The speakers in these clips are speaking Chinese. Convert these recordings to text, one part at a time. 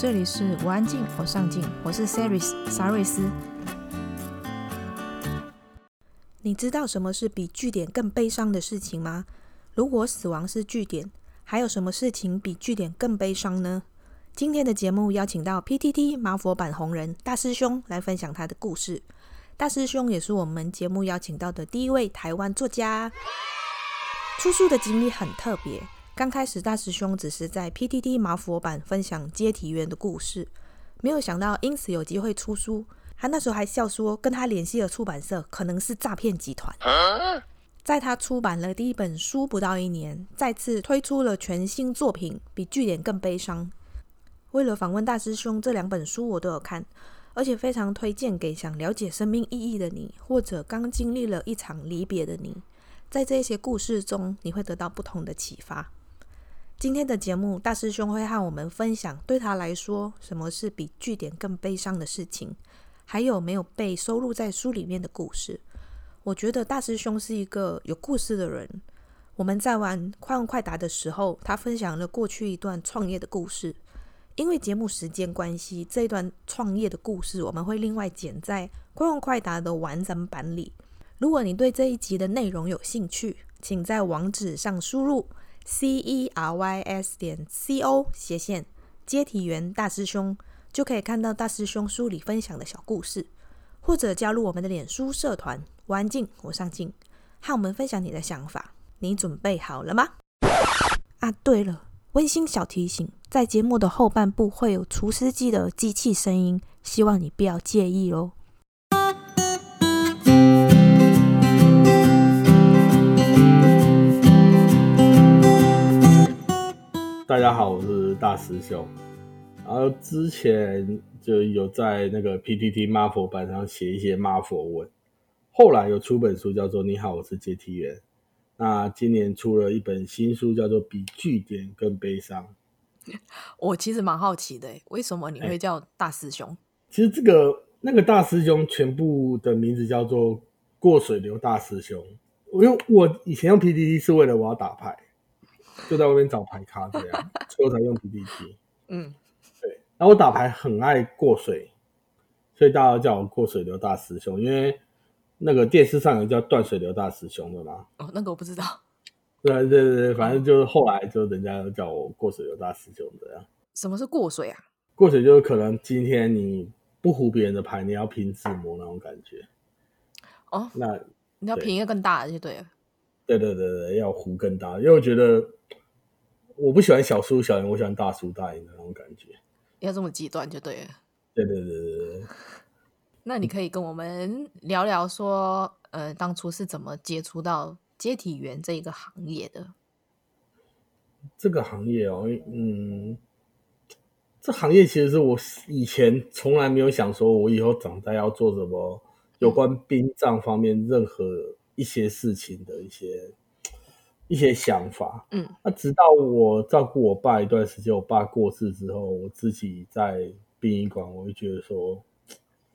这里是我安静，我上进，我是 Saris 沙瑞斯。你知道什么是比据点更悲伤的事情吗？如果死亡是据点，还有什么事情比据点更悲伤呢？今天的节目邀请到 PTT 麻佛版红人大师兄来分享他的故事。大师兄也是我们节目邀请到的第一位台湾作家。出书的经历很特别。刚开始，大师兄只是在 PTT 麻佛版分享接体员的故事，没有想到因此有机会出书。他那时候还笑说，跟他联系的出版社可能是诈骗集团。在他出版了第一本书不到一年，再次推出了全新作品，比据点更悲伤。为了访问大师兄，这两本书我都有看，而且非常推荐给想了解生命意义的你，或者刚经历了一场离别的你。在这些故事中，你会得到不同的启发。今天的节目，大师兄会和我们分享对他来说，什么是比据点更悲伤的事情，还有没有被收录在书里面的故事。我觉得大师兄是一个有故事的人。我们在玩快问快答的时候，他分享了过去一段创业的故事。因为节目时间关系，这一段创业的故事我们会另外剪在快问快答的完整版里。如果你对这一集的内容有兴趣，请在网址上输入 c e r y s 点 c o 斜线接体员大师兄，就可以看到大师兄书里分享的小故事，或者加入我们的脸书社团“我安静，我上进”，和我们分享你的想法。你准备好了吗？啊，对了，温馨小提醒，在节目的后半部会有除湿机的机器声音，希望你不要介意哦。大家好，我是大师兄。然后之前就有在那个 PTT 马佛版上写一些马佛文，后来有出本书叫做《你好，我是阶梯员》。那今年出了一本新书，叫做《比句点更悲伤》。我其实蛮好奇的，为什么你会叫大师兄？其实这个那个大师兄全部的名字叫做过水流大师兄。我用我以前用 PTT 是为了我要打牌。就在外面找牌咖这样，所以我才用 PPT。嗯，对。然后我打牌很爱过水，所以大家都叫我过水流大师兄。因为那个电视上有叫断水流大师兄的嘛。哦，那个我不知道。对对对对，反正就是后来就人家都叫我过水流大师兄这样。什么是过水啊？过水就是可能今天你不胡别人的牌，你要拼自摸那种感觉。哦，那你要拼一个更大的就对了。对对对对，要胡更大，因为我觉得我不喜欢小输小赢，我喜欢大输大赢的那种感觉。要这么极端就对了。对对对对对。那你可以跟我们聊聊说，呃，当初是怎么接触到接体员这一个行业的？这个行业哦，嗯，这行业其实是我以前从来没有想说，我以后长大要做什么有关殡葬方面任何。一些事情的一些一些想法，嗯，那直到我照顾我爸一段时间，我爸过世之后，我自己在殡仪馆，我就觉得说，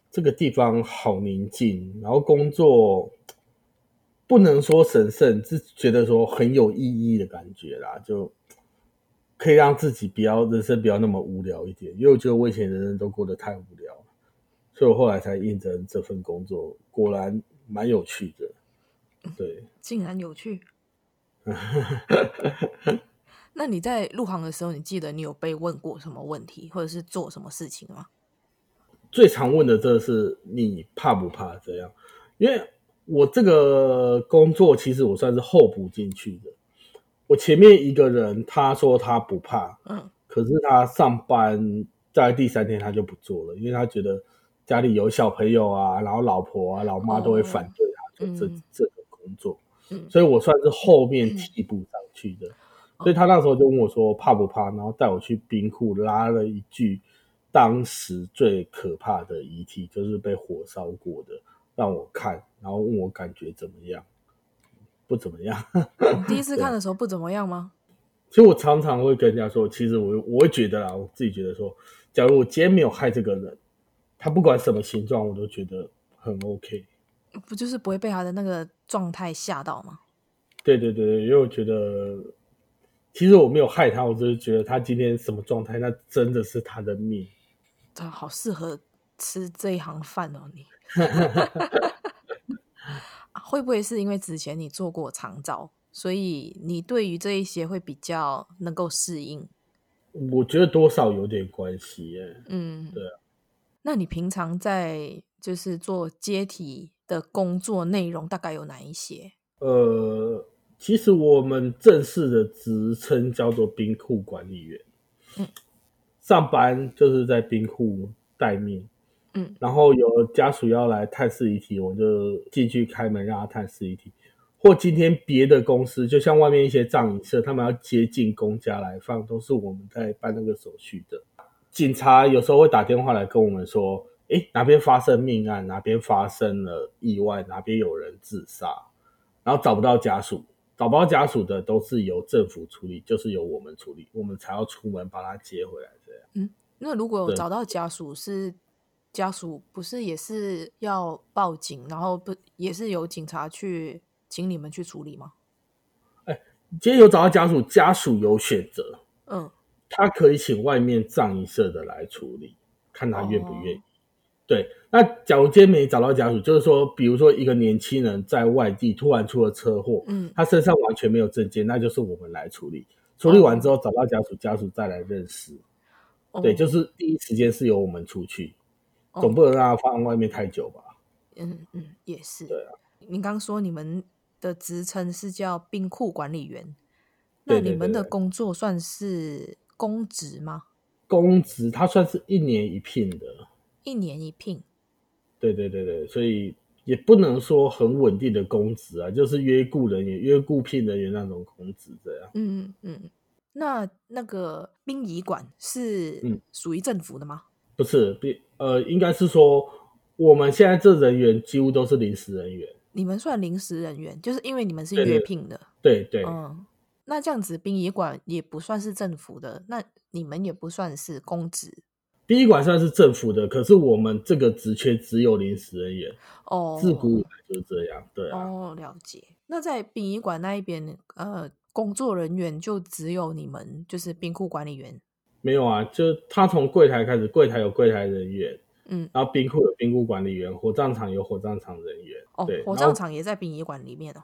这个地方好宁静，然后工作不能说神圣，是觉得说很有意义的感觉啦，就可以让自己比较人生比较那么无聊一点，因为我觉得我以前人生都过得太无聊了，所以我后来才应征这份工作，果然蛮有趣的。对，竟然有趣。那你在入行的时候，你记得你有被问过什么问题，或者是做什么事情吗？最常问的这是你怕不怕这样？因为我这个工作其实我算是候补进去的。我前面一个人他说他不怕，嗯，可是他上班在第三天他就不做了，因为他觉得家里有小朋友啊，然后老婆啊、老妈都会反对他就这、嗯、这。工作，所以我算是后面替补上去的，嗯、所以他那时候就问我说怕不怕，然后带我去冰库拉了一具当时最可怕的遗体，就是被火烧过的，让我看，然后问我感觉怎么样？不怎么样。你 第一次看的时候不怎么样吗？其实我常常会跟人家说，其实我我会觉得啦，我自己觉得说，假如我今天没有害这个人，他不管什么形状，我都觉得很 OK。不就是不会被他的那个状态吓到吗？对对对，因为我觉得其实我没有害他，我只是觉得他今天什么状态，那真的是他的命。他好适合吃这一行饭哦，你 会不会是因为之前你做过长照，所以你对于这一些会比较能够适应？我觉得多少有点关系耶。嗯，对啊。那你平常在就是做接体的工作内容大概有哪一些？呃。其实我们正式的职称叫做冰库管理员，嗯，上班就是在冰库待命，嗯，然后有家属要来探视遗体，我就进去开门让他探视遗体。或今天别的公司，就像外面一些葬仪社，他们要接进公家来放，都是我们在办那个手续的。警察有时候会打电话来跟我们说，诶，哪边发生命案，哪边发生了意外，哪边有人自杀，然后找不到家属。找不到家属的都是由政府处理，就是由我们处理，我们才要出门把他接回来。这样，嗯，那如果有找到家属，是家属不是也是要报警，然后不也是由警察去请你们去处理吗？哎，今天有找到家属，家属有选择，嗯，他可以请外面葬仪社的来处理，看他愿不愿意。哦对，那假如今天没找到家属，就是说，比如说一个年轻人在外地突然出了车祸，嗯，他身上完全没有证件，那就是我们来处理。处理完之后找到家属，家属再来认尸。哦、对，就是第一时间是由我们出去，哦、总不能让他放外面太久吧？嗯嗯，也是。对啊，您刚说你们的职称是叫冰库管理员，那你们的工作算是公职吗？公职，它算是一年一聘的。一年一聘，对对对对，所以也不能说很稳定的工资啊，就是约雇人员、约雇聘人员那种工资这样。嗯嗯嗯，那那个殡仪馆是属于政府的吗？嗯、不是，呃，应该是说我们现在这人员几乎都是临时人员。你们算临时人员，就是因为你们是约聘的。对对，对，对。嗯，那这样子殡仪馆也不算是政府的，那你们也不算是公职。殡仪馆算是政府的，可是我们这个职缺只有临时人员哦，自古以来就是这样，对啊。哦，了解。那在殡仪馆那一边，呃，工作人员就只有你们，就是冰库管理员。没有啊，就他从柜台开始，柜台有柜台人员，嗯，然后冰库有冰库管理员，火葬场有火葬场人员，哦，对，火葬场也在殡仪馆里面哦。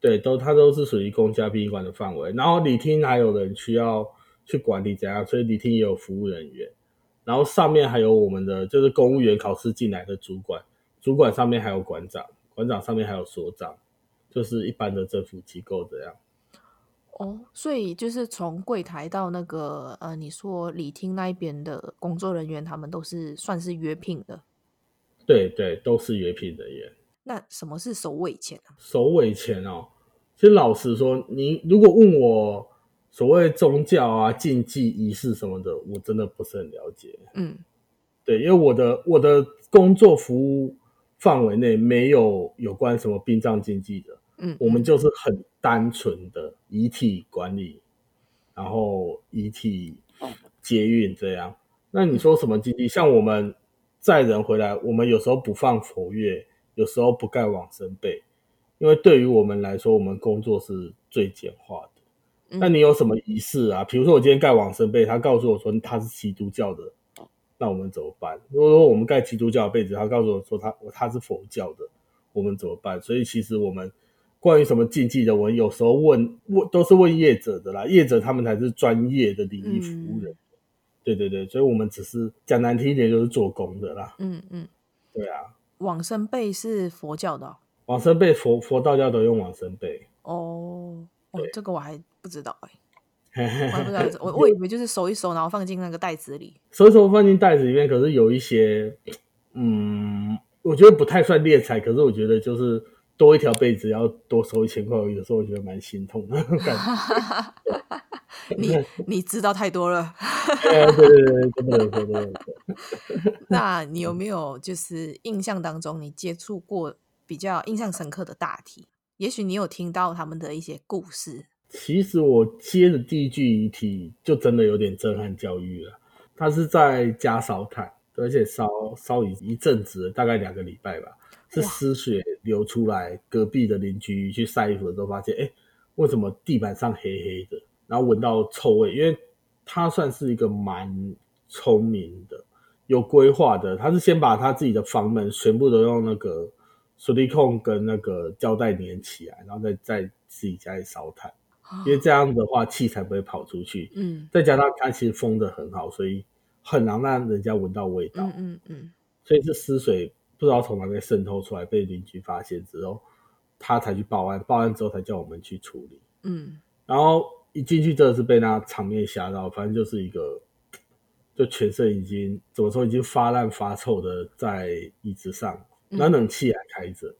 对，都他都是属于公家殡仪馆的范围。然后礼厅还有人需要去管理怎样，所以礼厅也有服务人员。然后上面还有我们的，就是公务员考试进来的主管，主管上面还有馆长，馆长上面还有所长，就是一般的政府机构这样。哦，所以就是从柜台到那个呃，你说礼厅那一边的工作人员，他们都是算是约聘的。对对，都是约聘人员。那什么是首尾钱啊？首尾钱哦，其实老实说，你如果问我。所谓宗教啊、禁忌仪式什么的，我真的不是很了解。嗯，对，因为我的我的工作服务范围内没有有关什么殡葬禁忌的。嗯，我们就是很单纯的遗体管理，然后遗体接运这样。那你说什么禁忌？像我们载人回来，我们有时候不放佛乐，有时候不盖往生被，因为对于我们来说，我们工作是最简化的。那你有什么仪式啊？比如说我今天盖往生被，他告诉我说他是基督教的，那我们怎么办？如果说我们盖基督教的被子，他告诉我说他他是佛教的，我们怎么办？所以其实我们关于什么禁忌的，我们有时候问问都是问业者的啦，业者他们才是专业的礼仪服务人。嗯、对对对，所以我们只是讲难听一点，就是做工的啦。嗯嗯，对啊。往生被是佛教的、哦，往生被佛佛道教都用往生被。哦。哦，这个我还不知道哎、欸，我还不知道，我我以为就是收一收，然后放进那个袋子里，收一收放进袋子里面。可是有一些，嗯，我觉得不太算敛财，可是我觉得就是多一条被子要多收一千块，有时候我觉得蛮心痛的感觉。你你知道太多了，对对对对，不能说不能说。那你有没有就是印象当中你接触过比较印象深刻的大体？也许你有听到他们的一些故事。其实我接的第一具遗体就真的有点震撼教育了。他是在家烧炭，而且烧烧一一阵子，大概两个礼拜吧，是尸血流出来。隔壁的邻居去晒衣服的时候发现，哎，为什么地板上黑黑的？然后闻到臭味，因为他算是一个蛮聪明的、有规划的。他是先把他自己的房门全部都用那个矽利康跟那个胶带粘起来，然后再在自己家里烧炭，因为这样的话气才不会跑出去。嗯，再加上它其实封的很好，所以很难让人家闻到味道。嗯嗯，嗯，所以这尸水不知道从哪边渗透出来，被邻居发现之后，他才去报案，报案之后才叫我们去处理。嗯，然后。一进去真的是被那场面吓到，反正就是一个，就全身已经怎么说，已经发烂发臭的在椅子上，那冷气还开着，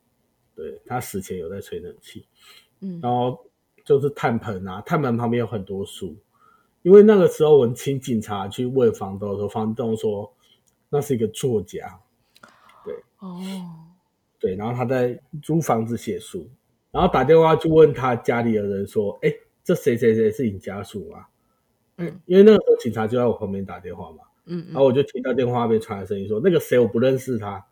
对，他死前有在吹冷气，嗯，然后就是炭盆啊，炭盆旁边有很多书，因为那个时候我们请警察去问房东的时候，房东说那是一个作家，对，哦，对，然后他在租房子写书，然后打电话去问他家里的人说，哎。这谁谁谁是你家属吗？嗯，因为那个时候警察就在我旁边打电话嘛，嗯，然后我就听到电话那边传来声音说，那个谁我不认识他，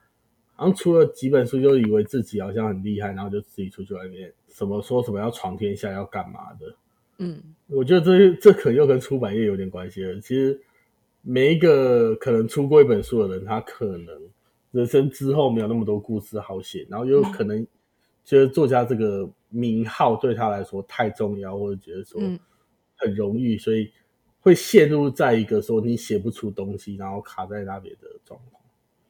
好像出了几本书就以为自己好像很厉害，然后就自己出去外面什么说什么要闯天下要干嘛的，嗯，我觉得这这可能又跟出版业有点关系了。其实每一个可能出过一本书的人，他可能人生之后没有那么多故事好写，然后又可能。觉得作家这个名号对他来说太重要，或者觉得说很荣誉，所以会陷入在一个说你写不出东西，然后卡在那边的状况。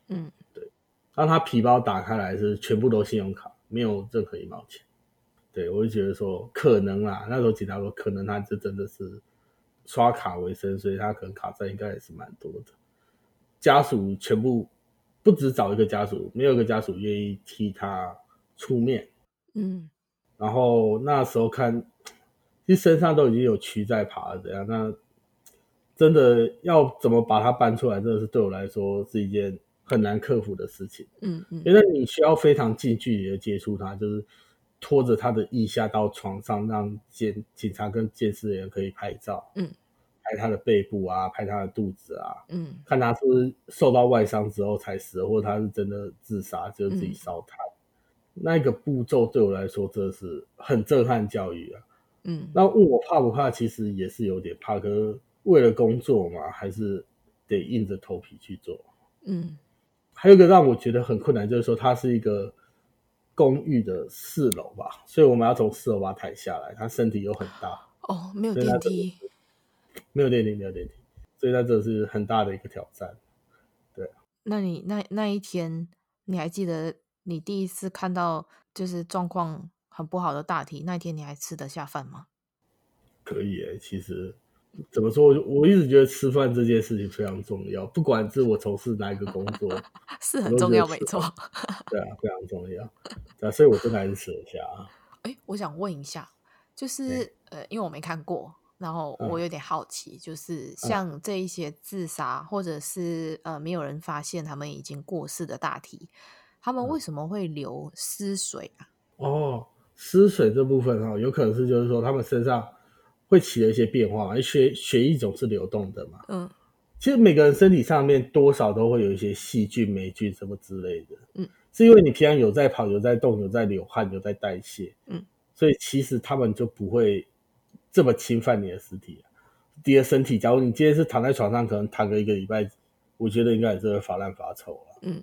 嗯，对。当他皮包打开来是全部都信用卡，没有任何一毛钱。对，我就觉得说可能啦，那时候警察说可能他这真的是刷卡为生，所以他可能卡债应该也是蛮多的。家属全部不止找一个家属，没有一个家属愿意替他。出面，嗯，然后那时候看，其实身上都已经有蛆在爬了，怎样？那真的要怎么把它搬出来，真的是对我来说是一件很难克服的事情，嗯嗯，因为你需要非常近距离的接触他，就是拖着他的腋下到床上，让监警察跟监视人员可以拍照，嗯，拍他的背部啊，拍他的肚子啊，嗯，看他是不是受到外伤之后才死，或者他是真的自杀，就是自己烧炭。嗯那个步骤对我来说真的是很震撼教育啊，嗯，那问我怕不怕？其实也是有点怕，可是为了工作嘛，还是得硬着头皮去做，嗯。还有一个让我觉得很困难，就是说它是一个公寓的四楼吧，所以我们要从四楼把它抬下来，它身体又很大，哦，没有电梯，没有电梯，没有电梯，所以那这是很大的一个挑战，对。那你那那一天你还记得？你第一次看到就是状况很不好的大体，那一天你还吃得下饭吗？可以诶，其实怎么说，我一直觉得吃饭这件事情非常重要，不管是我从事哪一个工作，是很重要，没错。对啊，非常重要。对啊，所以我真的还是吃得下啊。诶，我想问一下，就是呃，因为我没看过，然后我有点好奇，嗯、就是像这一些自杀，或者是呃没有人发现他们已经过世的大体。他们为什么会流尸水啊？哦，尸水这部分哈，有可能是就是说他们身上会起了一些变化嘛，血血液总是流动的嘛。嗯，其实每个人身体上面多少都会有一些细菌、霉菌什么之类的。嗯，是因为你平常有在跑、有在动、有在流汗、有在代谢。嗯，所以其实他们就不会这么侵犯你的身体、你的身体。假如你今天是躺在床上，可能躺个一个礼拜，我觉得应该也是会发烂发臭了。嗯，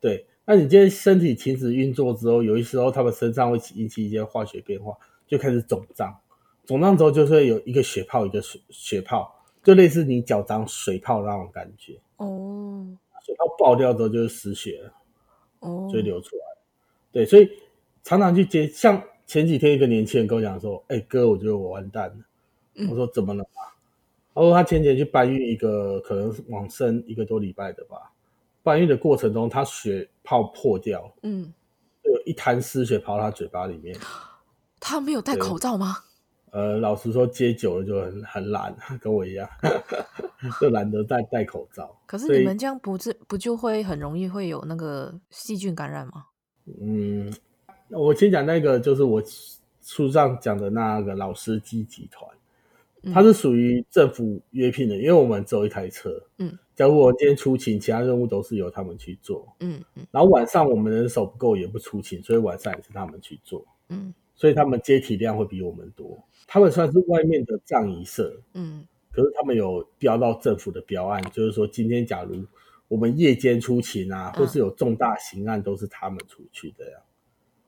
对。那你今天身体停止运作之后，有些时候他们身上会引起一些化学变化，就开始肿胀。肿胀之后就是有一个血泡，一个血血泡，就类似你脚长水泡那种感觉。哦，水泡爆掉之后就是失血了，哦，就流出来。对，所以常常去接。像前几天一个年轻人跟我讲说：“哎、欸、哥，我觉得我完蛋了。嗯”我说：“怎么了嘛？”他说：“他前几天去搬运一个，可能是往生一个多礼拜的吧。”搬运的过程中，他血泡破掉，嗯，有一滩尸血跑到他嘴巴里面。他没有戴口罩吗？呃，老实说，接久了就很很懒，跟我一样，就懒得戴戴口罩。可是你们这样不是不就会很容易会有那个细菌感染吗？嗯，我先讲那个，就是我书上讲的那个老司机集团。它是属于政府约聘的，因为我们只有一台车。嗯，假如我今天出勤，其他任务都是由他们去做。嗯嗯，然后晚上我们人手不够，也不出勤，所以晚上也是他们去做。嗯，所以他们接体量会比我们多。他们算是外面的葬仪社，嗯，可是他们有标到政府的标案，就是说今天假如我们夜间出勤啊，或是有重大刑案，都是他们出去的呀。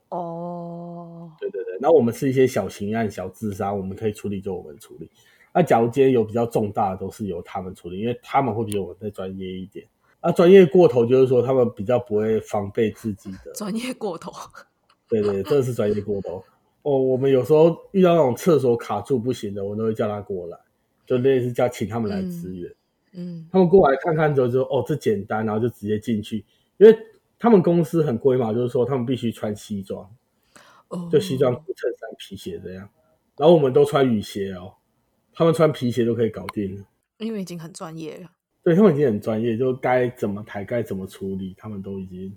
哦，对对对，那我们是一些小刑案、小自杀，我们可以处理就我们处理。那假如今天有比较重大的，都是由他们处理，因为他们会比我们再专业一点。那专业过头就是说他们比较不会防备自己的。专业过头，对对，这是专业过头。哦，我们有时候遇到那种厕所卡住不行的，我都会叫他过来，就类似叫请他们来支援。嗯，嗯，他们过来看看之后就说哦，这简单，然后就直接进去，因为他们公司很规嘛，就是说他们必须穿西装，哦，就西装、裤、衬衫、皮鞋这样，然后我们都穿雨鞋哦，他们穿皮鞋都可以搞定了，因为已经很专业了。对，他们已经很专业，就该怎么抬、该怎么处理，他们都已经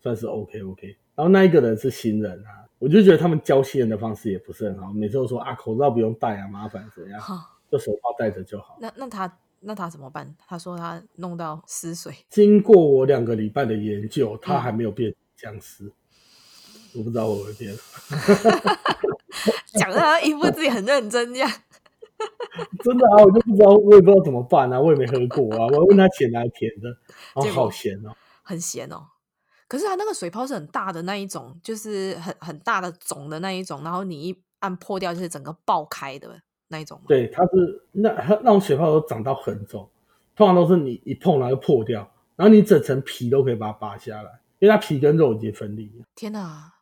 算是 OK OK。然后那一个人是新人啊。我就觉得他们教新人的方式也不是很好，每次都说啊，口罩不用戴啊，麻烦怎样，就手套戴着就好。那那他那他怎么办？他说他弄到失水。经过我两个礼拜的研究，他还没有变僵尸。嗯、我不知道我会变。讲的他一副自己很认真这样。真的啊，我就不知道，我也不知道怎么办啊，我也没喝过啊。我问他咸还是甜的，哦，好咸哦，很咸哦。可是它那个水泡是很大的那一种，就是很很大的肿的那一种，然后你一按破掉，就是整个爆开的那一种。对，它是那那种水泡都长到很肿，通常都是你一碰它就破掉，然后你整层皮都可以把它拔下来，因为它皮跟肉已经分离。天哪，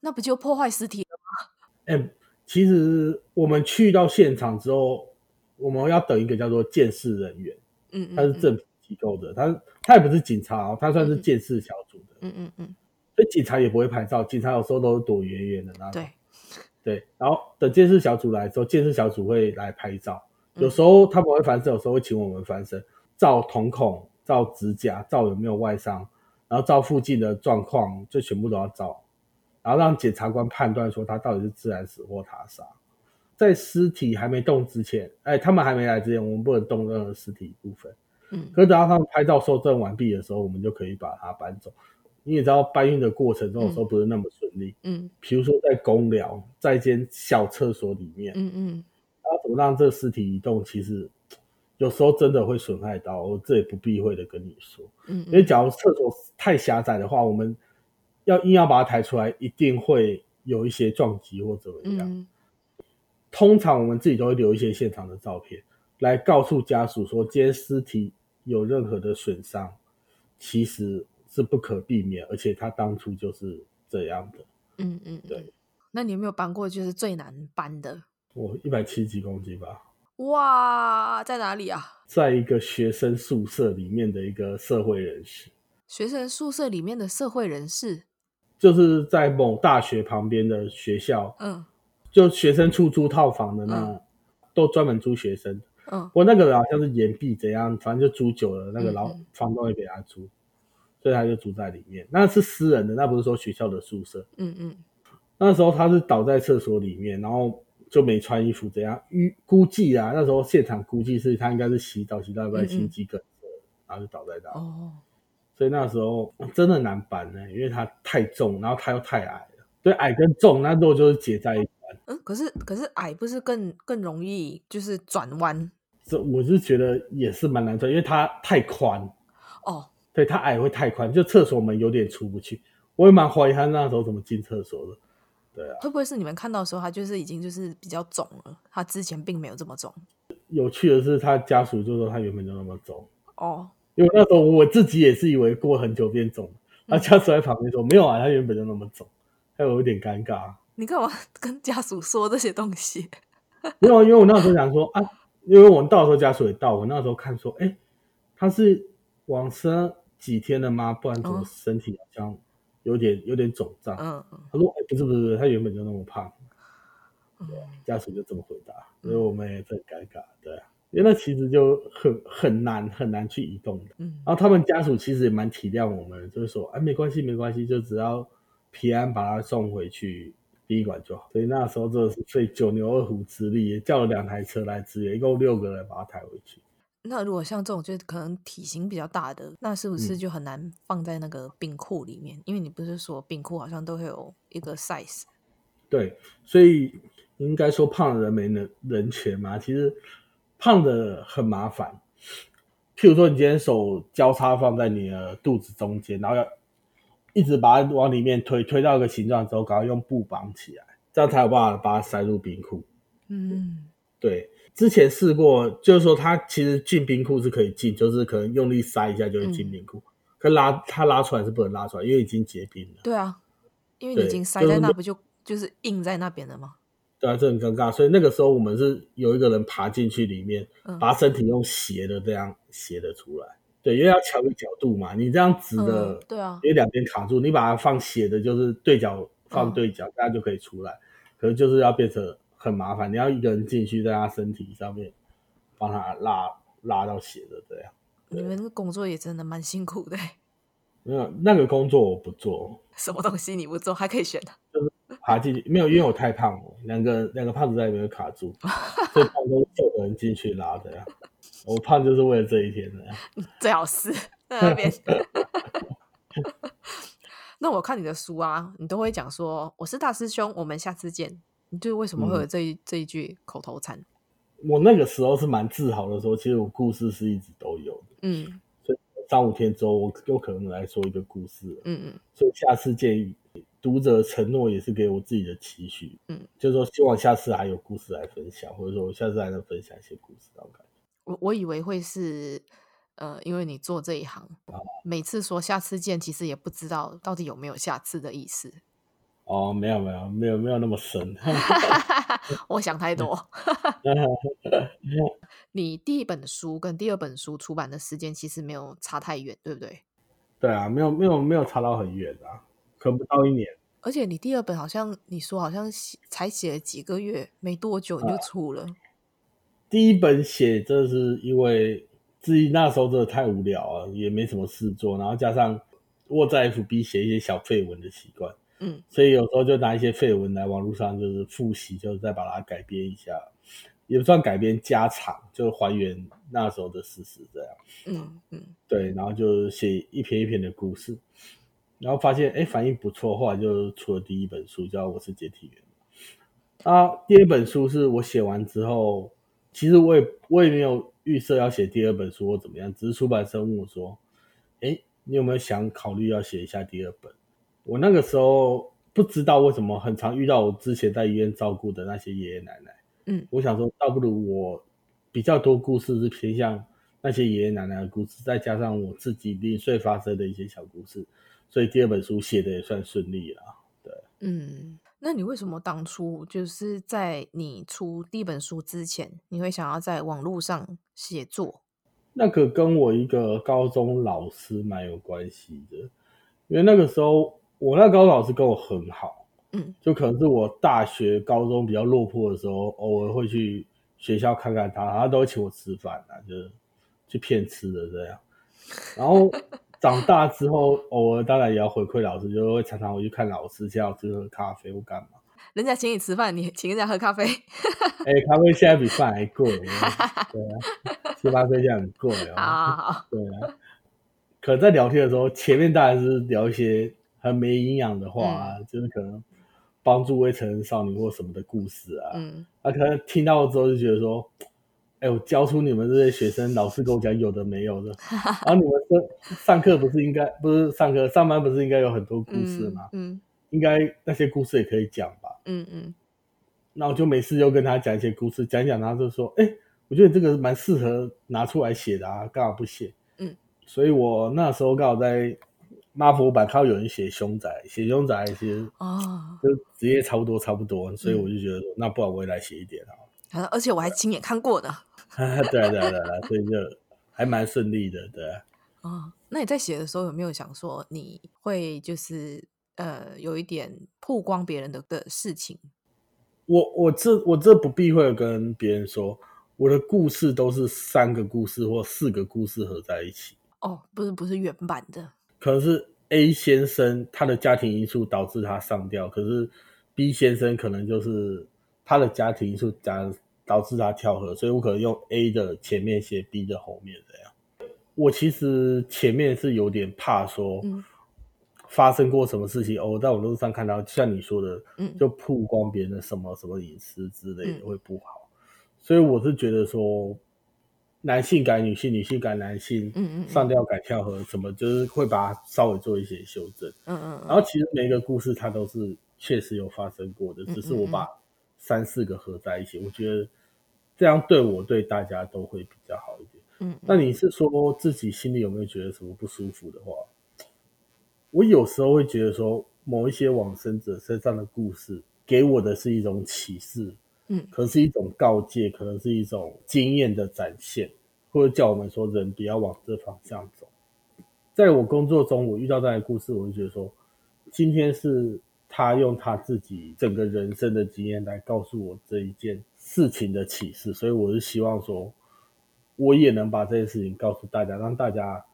那不就破坏尸体了吗？哎、欸，其实我们去到现场之后，我们要等一个叫做鉴识人员，嗯，嗯，他是政府机构的，他他也不是警察哦，他算是鉴识小组的。嗯嗯嗯嗯，所以警察也不会拍照，警察有时候都是躲远远的那种。对对，然后等监视小组来之后，监视小组会来拍照。有时候他们会翻身，有时候会请我们翻身，照瞳孔、照指甲、照有没有外伤，然后照附近的状况，就全部都要照，然后让检察官判断说他到底是自然死或他杀。在尸体还没动之前，哎，他们还没来之前，我们不能动任何尸体部分。嗯，可是等到他们拍照收证完毕的时候，我们就可以把它搬走。你也知道搬运的过程中有时候不是那么顺利，嗯，比如说在公寮，在一间小厕所里面，嗯嗯，然后怎么让这个尸体移动，其实有时候真的会损害到，我这也不避讳的跟你说，嗯，嗯，因为假如厕所太狭窄的话，我们要硬要把它抬出来，一定会有一些撞击或怎么样。嗯，通常我们自己都会留一些现场的照片，来告诉家属说，今天尸体有任何的损伤，其实。是不可避免，而且他当初就是这样的。嗯嗯，对。那你有没有搬过就是最难搬的？我一百七十几公斤吧。哇，在哪里啊？在一个学生宿舍里面的一个社会人士。学生宿舍里面的社会人士，就是在某大学旁边的学校。嗯。就学生出租套房的那，嗯、都专门租学生。嗯。不过那个人好像是延毕怎样，反正就租久了，那个老房东也给他租。嗯嗯所以他就住在里面，那是私人的，那不是说学校的宿舍。嗯嗯。那时候他是倒在厕所里面，然后就没穿衣服，怎样？预估计啊，那时候现场估计是他应该是洗澡洗到一半心肌梗塞，然后就倒在那。哦。所以那时候真的难搬呢，因为他太重，然后他又太矮了。对，矮跟重那肉就是结在一起。嗯，可是可是矮不是更更容易就是转弯？这我是觉得也是蛮难转，因为它太宽。哦。对，他矮会太宽，就厕所门有点出不去。我也蛮怀疑他那时候怎么进厕所的。对啊，会不会是你们看到的时候，他就是已经就是比较肿了？他之前并没有这么肿。有趣的是，他家属就说他原本就那么肿。哦，因为那时候我自己也是以为过很久变肿，他家属在旁边说、嗯、没有啊，他原本就那么肿，还有一点尴尬。你干嘛跟家属说这些东西？没有，因为我那时候想说啊，因为我们到的时候家属也到，我那时候看说，哎，他是往生。几天了吗？不然怎么身体好像有点、嗯、有点肿胀？嗯嗯。他说：“哎、欸，不是不是，他原本就那么胖。嗯”对，家属就这么回答，所以我们也很尴尬。对，因为那其实就很很难很难去移动的。嗯。然后他们家属其实也蛮体谅我们，就是说：“哎，没关系没关系，就只要平安把他送回去殡仪馆就好。”所以那时候真的是费九牛二虎之力，也叫了两台车来支援，一共六个人把他抬回去。那如果像这种就是可能体型比较大的，那是不是就很难放在那个冰库里面？嗯、因为你不是说冰库好像都会有一个 size？对，所以应该说胖的人没人人权嘛。其实胖的很麻烦。譬如说，你今天手交叉放在你的肚子中间，然后要一直把它往里面推，推到一个形状之后，赶快用布绑起来，这样才有办法把它塞入冰库。嗯，对。之前试过，就是说它其实进冰库是可以进，就是可能用力塞一下就会进冰库，嗯、可拉它拉出来是不能拉出来，因为已经结冰了。对啊，因为你已经塞在那，不就就是硬在那边了吗？对啊，这很尴尬。所以那个时候我们是有一个人爬进去里面，嗯、把身体用斜的这样斜的出来。对，因为要调个角度嘛，你这样直的，对啊，因为两边卡住，你把它放斜的，就是对角放对角，大家、嗯、就可以出来。可是就是要变成。很麻烦，你要一个人进去，在他身体上面帮他拉拉到血的这样。你们那个工作也真的蛮辛苦的。没有那个工作我不做。什么东西你不做？还可以选的。就是爬进去，没有，因为我太胖了，两个两个胖子在里面卡住，所以胖都是瘦的人进去拉的呀。我胖就是为了这一天的。最好是在那边。那我看你的书啊，你都会讲说：“我是大师兄，我们下次见。”就为什么会有这一、嗯、这一句口头禅？我那个时候是蛮自豪的时候，其实我故事是一直都有的。嗯，所以三五天之后，我有可能来说一个故事。嗯嗯，所以下次见读者承诺也是给我自己的期许。嗯，就是说希望下次还有故事来分享，或者说我下次还能分享一些故事。那我我以为会是呃，因为你做这一行，啊、每次说下次见，其实也不知道到底有没有下次的意思。哦，没有没有没有没有那么深，我想太多。你第一本书跟第二本书出版的时间其实没有差太远，对不对？对啊，没有没有没有差到很远啊，可不到一年。而且你第二本好像你说好像写才写了几个月，没多久你就出了。啊，第一本写这是因为自己那时候真的太无聊啊，也没什么事做，然后加上我在 FB 写一些小废文的习惯。嗯，所以有时候就拿一些废文来网络上就是复习，就是再把它改编一下，也不算改编加长，就还原那时候的事实这样。嗯嗯，对，然后就写一篇一篇的故事，然后发现哎反应不错，后来就出了第一本书叫《我是接替员》。啊，第二本书是我写完之后，其实我也我也没有预设要写第二本书或怎么样，只是出版社问我说，哎，你有没有想考虑要写一下第二本？我那个时候不知道为什么很常遇到我之前在医院照顾的那些爷爷奶奶，嗯，我想说倒不如我比较多故事是偏向那些爷爷奶奶的故事，再加上我自己零碎发生的一些小故事，所以第二本书写的也算顺利了。对，嗯，那你为什么当初就是在你出第一本书之前，你会想要在网络上写作？那个跟我一个高中老师蛮有关系的，因为那个时候。我那高中老师跟我很好，嗯，就可能是我大学、高中比较落魄的时候，偶尔会去学校看看他，他都会请我吃饭啊，就是去骗吃的这样。然后长大之后，偶尔当然也要回馈老师，就会常常回去看老师，请老师喝咖啡或干嘛。人家请你吃饭，你请人家喝咖啡？哎、欸，咖啡现在比饭还贵，对啊，星巴克现在很贵哦。好好好，对啊。可能在聊天的时候，前面当然是聊一些。很没营养的话，啊，嗯、就是可能帮助未成年少女或什么的故事啊。嗯，他可能听到之后就觉得说：“哎、欸，我教出你们这些学生，老师跟我讲有的没有的。然后你们上上课不是应该不是上课上班不是应该有很多故事吗？嗯，嗯应该那些故事也可以讲吧。嗯嗯。那我就每次就跟他讲一些故事，讲一讲，他就说：“哎、欸，我觉得这个蛮适合拿出来写的啊，干嘛不写？”嗯，所以我那时候刚好在。妈佛版看到有人写凶宅，写凶宅其实啊，就职业差不多差不多，哦、所以我就觉得，嗯、那不然我也来写一点啊。而且我还亲眼看过的。对对对对，所以就还蛮顺利的，对。啊，那你在写的时候有没有想说你会就是呃有一点曝光别人的的事情？我我这我这不避讳跟别人说，我的故事都是三个故事或四个故事合在一起。哦，不是不是原版的。可能是 A 先生他的家庭因素导致他上吊，可是 B 先生可能就是他的家庭因素导导致他跳河，所以我可能用 A 的前面写 B 的后面这样。我其实前面是有点怕说发生过什么事情哦，在网络上看到，像你说的，嗯，就曝光别人的什么什么隐私之类的会不好，嗯、所以我是觉得说，男性改女性，女性改男性，嗯嗯，上吊改跳河什么，就是会把它稍微做一些修正，嗯嗯，然后其实每一个故事它都是确实有发生过的，只是我把三四个合在一起，我觉得这样对我对大家都会比较好一点。嗯，那你是说自己心里有没有觉得什么不舒服的话？我有时候会觉得说，某一些往生者身上的故事给我的是一种启示，可能是一种告诫，可能是一种经验的展现，或者叫我们说人不要往这方向走。在我工作中，我遇到这样的故事，我就觉得说，今天是他用他自己整个人生的经验来告诉我这一件事情的启示，所以我是希望说。我也能把这件事情告诉大家，让大家，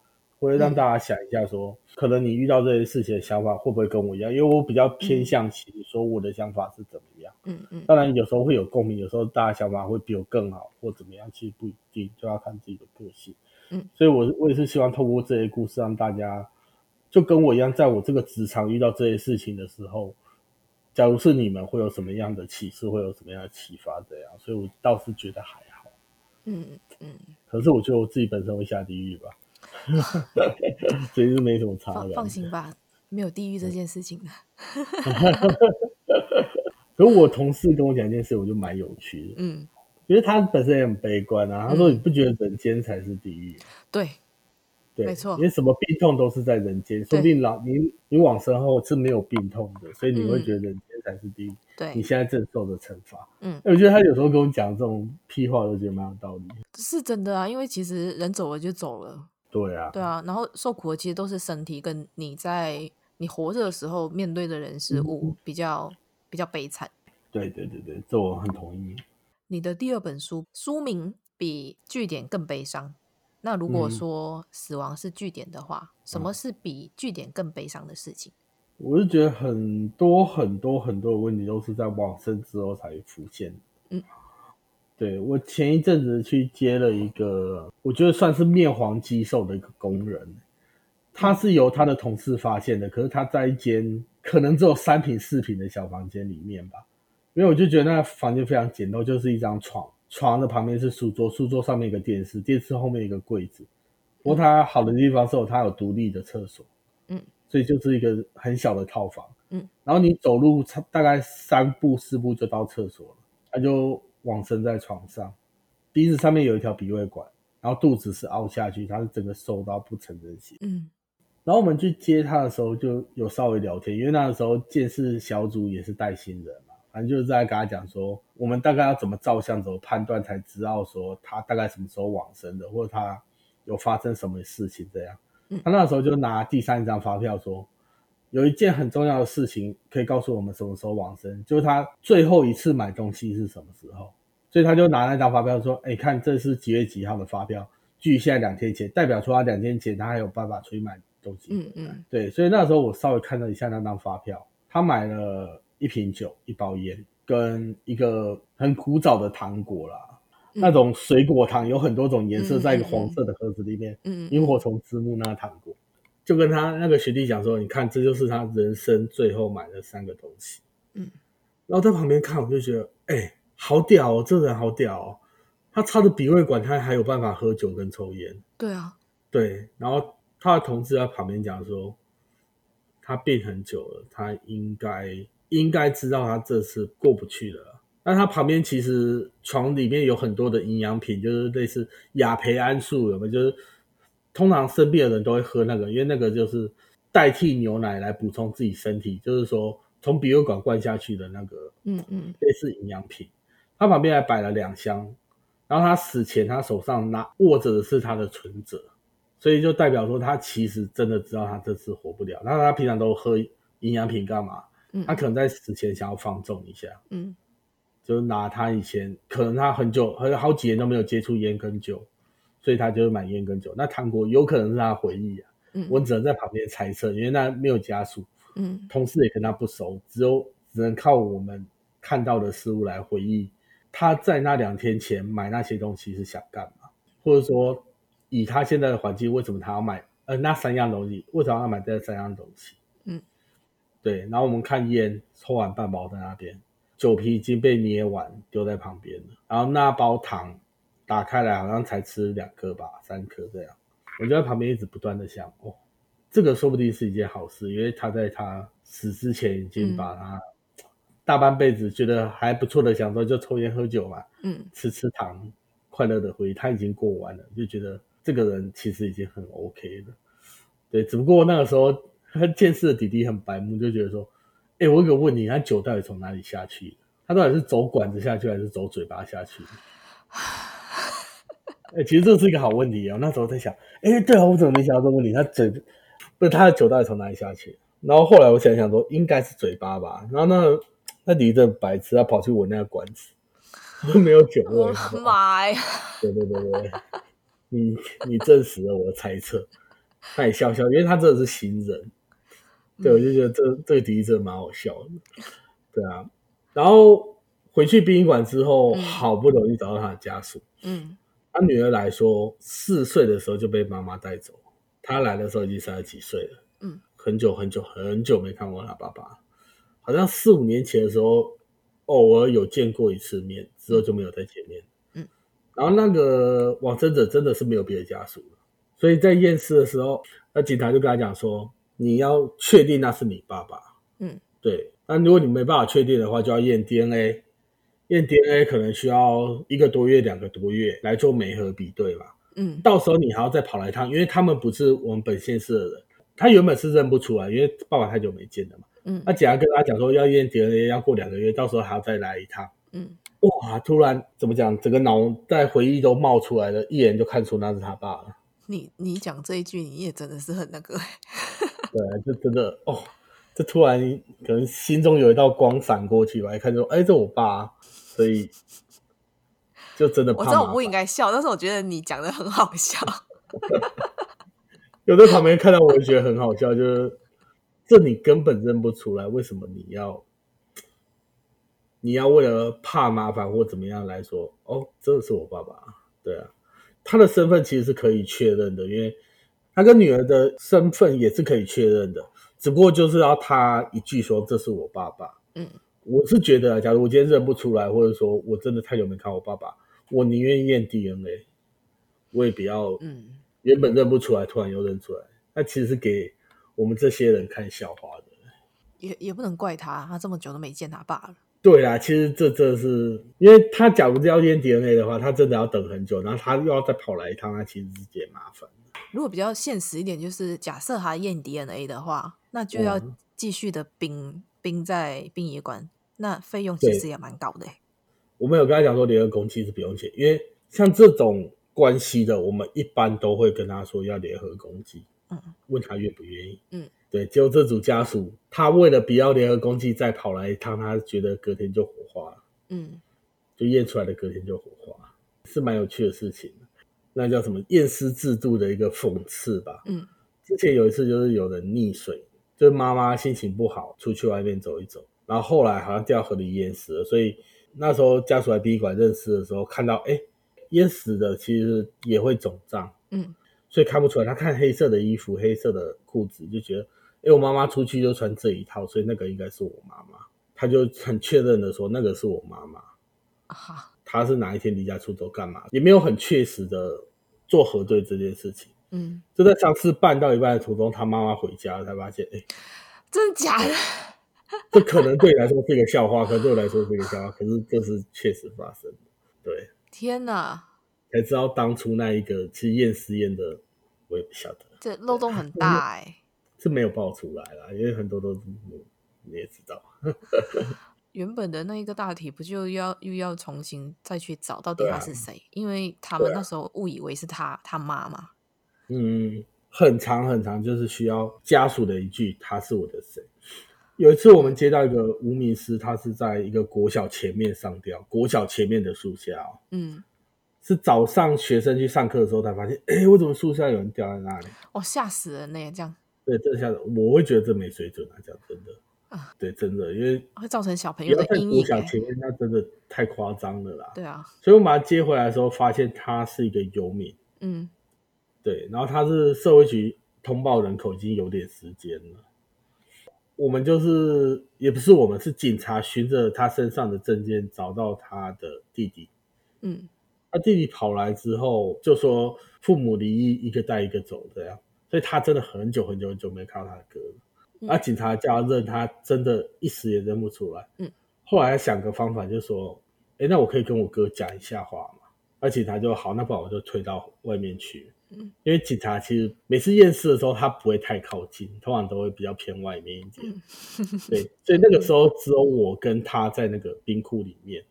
或者让大家想一下说，可能你遇到这些事情的想法会不会跟我一样？因为我比较偏向其实说我的想法是怎么样。嗯嗯。当然有时候会有共鸣，有时候大家想法会比我更好或怎么样，其实不一定，就要看自己的个性。嗯。所以我我也是希望透过这些故事，让大家就跟我一样，在我这个职场遇到这些事情的时候，假如是你们会有什么样的启示，会有什么样的启发？这样，所以我倒是觉得还好。嗯。嗯，可是我觉得我自己本身会下地狱吧，所以是没什么差的。放心吧，没有地狱这件事情的。可是我同事跟我讲一件事，我就蛮有趣的。嗯，因为他本身也很悲观啊，他说：“你不觉得人间才是地狱？”对。对，没错，因为什么病痛都是在人间，说不定老你你往生后是没有病痛的，所以你会觉得人间才是地狱。对、嗯，你现在正受的惩罚。嗯，我觉得他有时候跟我讲这种屁话，都觉得蛮有道理。是真的啊，因为其实人走了就走了。对啊，对啊，然后受苦的其实都是身体，跟你在你活着的时候面对的人事物比较、嗯、比较悲惨。对对对对，这我很同意。你的第二本书书名比据点更悲伤。那如果说死亡是据点的话，嗯，什么是比据点更悲伤的事情？我是觉得很多很多很多的问题都是在往生之后才浮现。嗯，对，我前一阵子去接了一个，我觉得算是面黄肌瘦的一个工人，他是由他的同事发现的，可是他在一间可能只有三平四平的小房间里面吧，因为我就觉得那个房间非常简陋，就是一张床。床的旁边是书桌，书桌上面一个电视，电视后面一个柜子。不过他好的地方是有它有独立的厕所，嗯，所以就是一个很小的套房，嗯。然后你走路差大概三步四步就到厕所了，他就往生在床上，鼻子上面有一条鼻胃管，然后肚子是凹下去，他是整个瘦到不成人形，嗯。然后我们去接他的时候就有稍微聊天，因为那个时候鉴识小组也是带新人嘛。反正就是在跟他讲说，我们大概要怎么照相，怎么判断，才知道说他大概什么时候往生的，或者他有发生什么事情这样。他那时候就拿第三张发票说，有一件很重要的事情可以告诉我们什么时候往生，就是他最后一次买东西是什么时候。所以他就拿那张发票说，哎，看这是几月几号的发票，距现在两天前，代表说他两天前他还有办法出去买东西。嗯嗯，对，所以那时候我稍微看了一下那张发票，他买了。一瓶酒，一包烟，跟一个很古早的糖果啦，嗯、那种水果糖，有很多种颜色，在一个黄色的盒子里面。嗯，萤火虫之墓那个糖果，就跟他那个学弟讲说：“你看，这就是他人生最后买的三个东西。”嗯，然后在旁边看，我就觉得，哎、欸，好屌哦，这人好屌哦，他插着鼻胃管，他还有办法喝酒跟抽烟。对啊，对，然后他的同事在旁边讲说，他病很久了，他应该。应该知道他这次过不去了。那他旁边其实床里面有很多的营养品，就是类似亚培安素，有没有？就是通常生病的人都会喝那个，因为那个就是代替牛奶来补充自己身体，就是说从鼻胃管灌下去的那个，嗯嗯，类似营养品。他旁边还摆了两箱，然后他死前他手上拿握着的是他的存折，所以就代表说他其实真的知道他这次活不了。那他平常都喝营养品干嘛？他可能在死前想要放纵一下，嗯，就是拿他以前可能他很久很好几年都没有接触烟跟酒，所以他就买烟跟酒。那糖果有可能是他回忆啊，嗯，我只能在旁边猜测，因为那没有家属，嗯，同事也跟他不熟，只有只能靠我们看到的事物来回忆他在那两天前买那些东西是想干嘛，或者说以他现在的环境，为什么他要买呃那三样东西？为什么要买这三样东西？嗯，对，然后我们看烟，抽完半包在那边，酒瓶已经被捏完丢在旁边了，然后那包糖打开来好像才吃两颗吧，三颗这样，我就在旁边一直不断的想，哦，这个说不定是一件好事，因为他在他死之前已经把他大半辈子觉得还不错的享受就抽烟喝酒嘛，嗯，吃吃糖，快乐的回忆他已经过完了，就觉得这个人其实已经很 OK 了，对，只不过那个时候。他见识的弟弟很白目，就觉得说：“哎、欸，我有个问题，他酒到底从哪里下去？他到底是走管子下去，还是走嘴巴下去？”哎、欸，其实这是一个好问题啊！那时候在想：“哎、欸，对啊，我怎么没想到这个问题？他嘴不是他的酒到底从哪里下去？”然后后来我想想说，应该是嘴巴吧。然后那那弟弟真白痴，他跑去闻那个管子，都没有酒味。妈呀！对对对对，你你证实了我的猜测。他也笑笑，因为他真的是新人。对，我就觉得这这个弟弟真的蛮好笑的，对啊。然后回去殡仪馆之后，好不容易找到他的家属。嗯，他女儿来说，四岁的时候就被妈妈带走。他来的时候已经三十几岁了。嗯，很久很久很久没看过他爸爸，好像四五年前的时候，偶尔有见过一次面，之后就没有再见面。嗯，然后那个往生者真的是没有别的家属了，所以在验尸的时候，那警察就跟他讲说。你要确定那是你爸爸，嗯，对。那如果你没办法确定的话，就要验 DNA，验 DNA 可能需要一个多月、两个多月来做媒合比对嘛，嗯。到时候你还要再跑来一趟，因为他们不是我们本县市的人，他原本是认不出来，因为爸爸太久没见了嘛，嗯。那警察跟他讲说要验 DNA，要过两个月，到时候还要再来一趟，嗯。哇，突然怎么讲，整个脑袋回忆都冒出来了，一眼就看出那是他爸了。你你讲这一句，你也真的是很那个。对，就真的哦，就突然可能心中有一道光闪过去吧，一看说，哎，这我爸，所以 就真的。我知道我不应该笑，但是我觉得你讲的很好笑。有在旁边看到我就觉得很好笑，就是这你根本认不出来，为什么你要你要为了怕麻烦或怎么样来说，哦，这是我爸爸，对啊，他的身份其实是可以确认的，因为。他跟女儿的身份也是可以确认的，只不过就是要他一句说，这是我爸爸。嗯，我是觉得，假如我今天认不出来，或者说我真的太久没看我爸爸，我宁愿验 DNA，我也不要。嗯，原本认不出来，突然又认出来，那其实是给我们这些人看笑话的。也也不能怪他，他这么久都没见他爸了。对啦，其实这这是因为他假如要验 DNA 的话，他真的要等很久，然后他又要再跑来一趟，那其实是件麻烦。如果比较现实一点，就是假设他验 DNA 的话，那就要继续的冰冰在殡仪馆，那费用其实也蛮高的。我们有跟他讲说，联合公祭是不用钱，因为像这种关系的，我们一般都会跟他说要联合公祭。嗯，问他愿不愿意。嗯，对，就这组家属，他为了不要联合公祭，再跑来一趟，他觉得隔天就火化了。嗯，就验出来的隔天就火化，是蛮有趣的事情。那叫什么验尸制度的一个讽刺吧。嗯，之前有一次就是有人溺水，就是妈妈心情不好，出去外面走一走，然后后来好像掉河里淹死了。所以那时候家属来殡仪馆认尸的时候，看到哎，淹死的其实也会肿胀。嗯，所以看不出来。他看黑色的衣服、黑色的裤子，就觉得哎，我妈妈出去就穿这一套，所以那个应该是我妈妈。他就很确认的说，那个是我妈妈。啊。他是哪一天离家出走干嘛？也没有很确实的做核对这件事情。嗯，就在上次办到一半的途中，他妈妈回家了才发现，哎、欸，真的假的？这可能对你来说是一个笑话，可能对我来说是一个笑话，可是这是确实发生的。对，天哪！才知道当初那一个其实验尸验的，我也不晓得。这漏洞很大 哎、欸，是没有爆出来啦，因为很多都是你也知道。原本的那一个大体不就要又要重新再去找到底他是谁？啊、因为他们那时候误以为是他、啊、他妈妈。嗯，很长很长，就是需要家属的一句“他是我的谁”。有一次我们接到一个无名尸，他是在一个国小前面上吊，国小前面的树下、哦。嗯，是早上学生去上课的时候才发现，哎，为什么树下有人吊在那里？哦，吓死人呢！这样。对，这吓人，我会觉得这没水准啊！讲真的。啊，对，真的，因为会造成小朋友的阴影。小前面那真的太夸张了啦。对啊，所以我们把他接回来的时候，发现他是一个游民。嗯，对，然后他是社会局通报人口已经有点时间了。我们就是也不是我们是警察，循着他身上的证件找到他的弟弟。嗯，他弟弟跑来之后就说父母离异，一个带一个走这样，所以他真的很久很久很久没看到他的哥了。那、嗯、警察叫他认，他真的一时也认不出来。嗯，后来想个方法，就说，哎，那我可以跟我哥讲一下话嘛？那警察就好，那不然我就推到外面去。嗯，因为警察其实每次验尸的时候，他不会太靠近，通常都会比较偏外面一点。嗯、对，所以那个时候只有我跟他在那个冰库里面，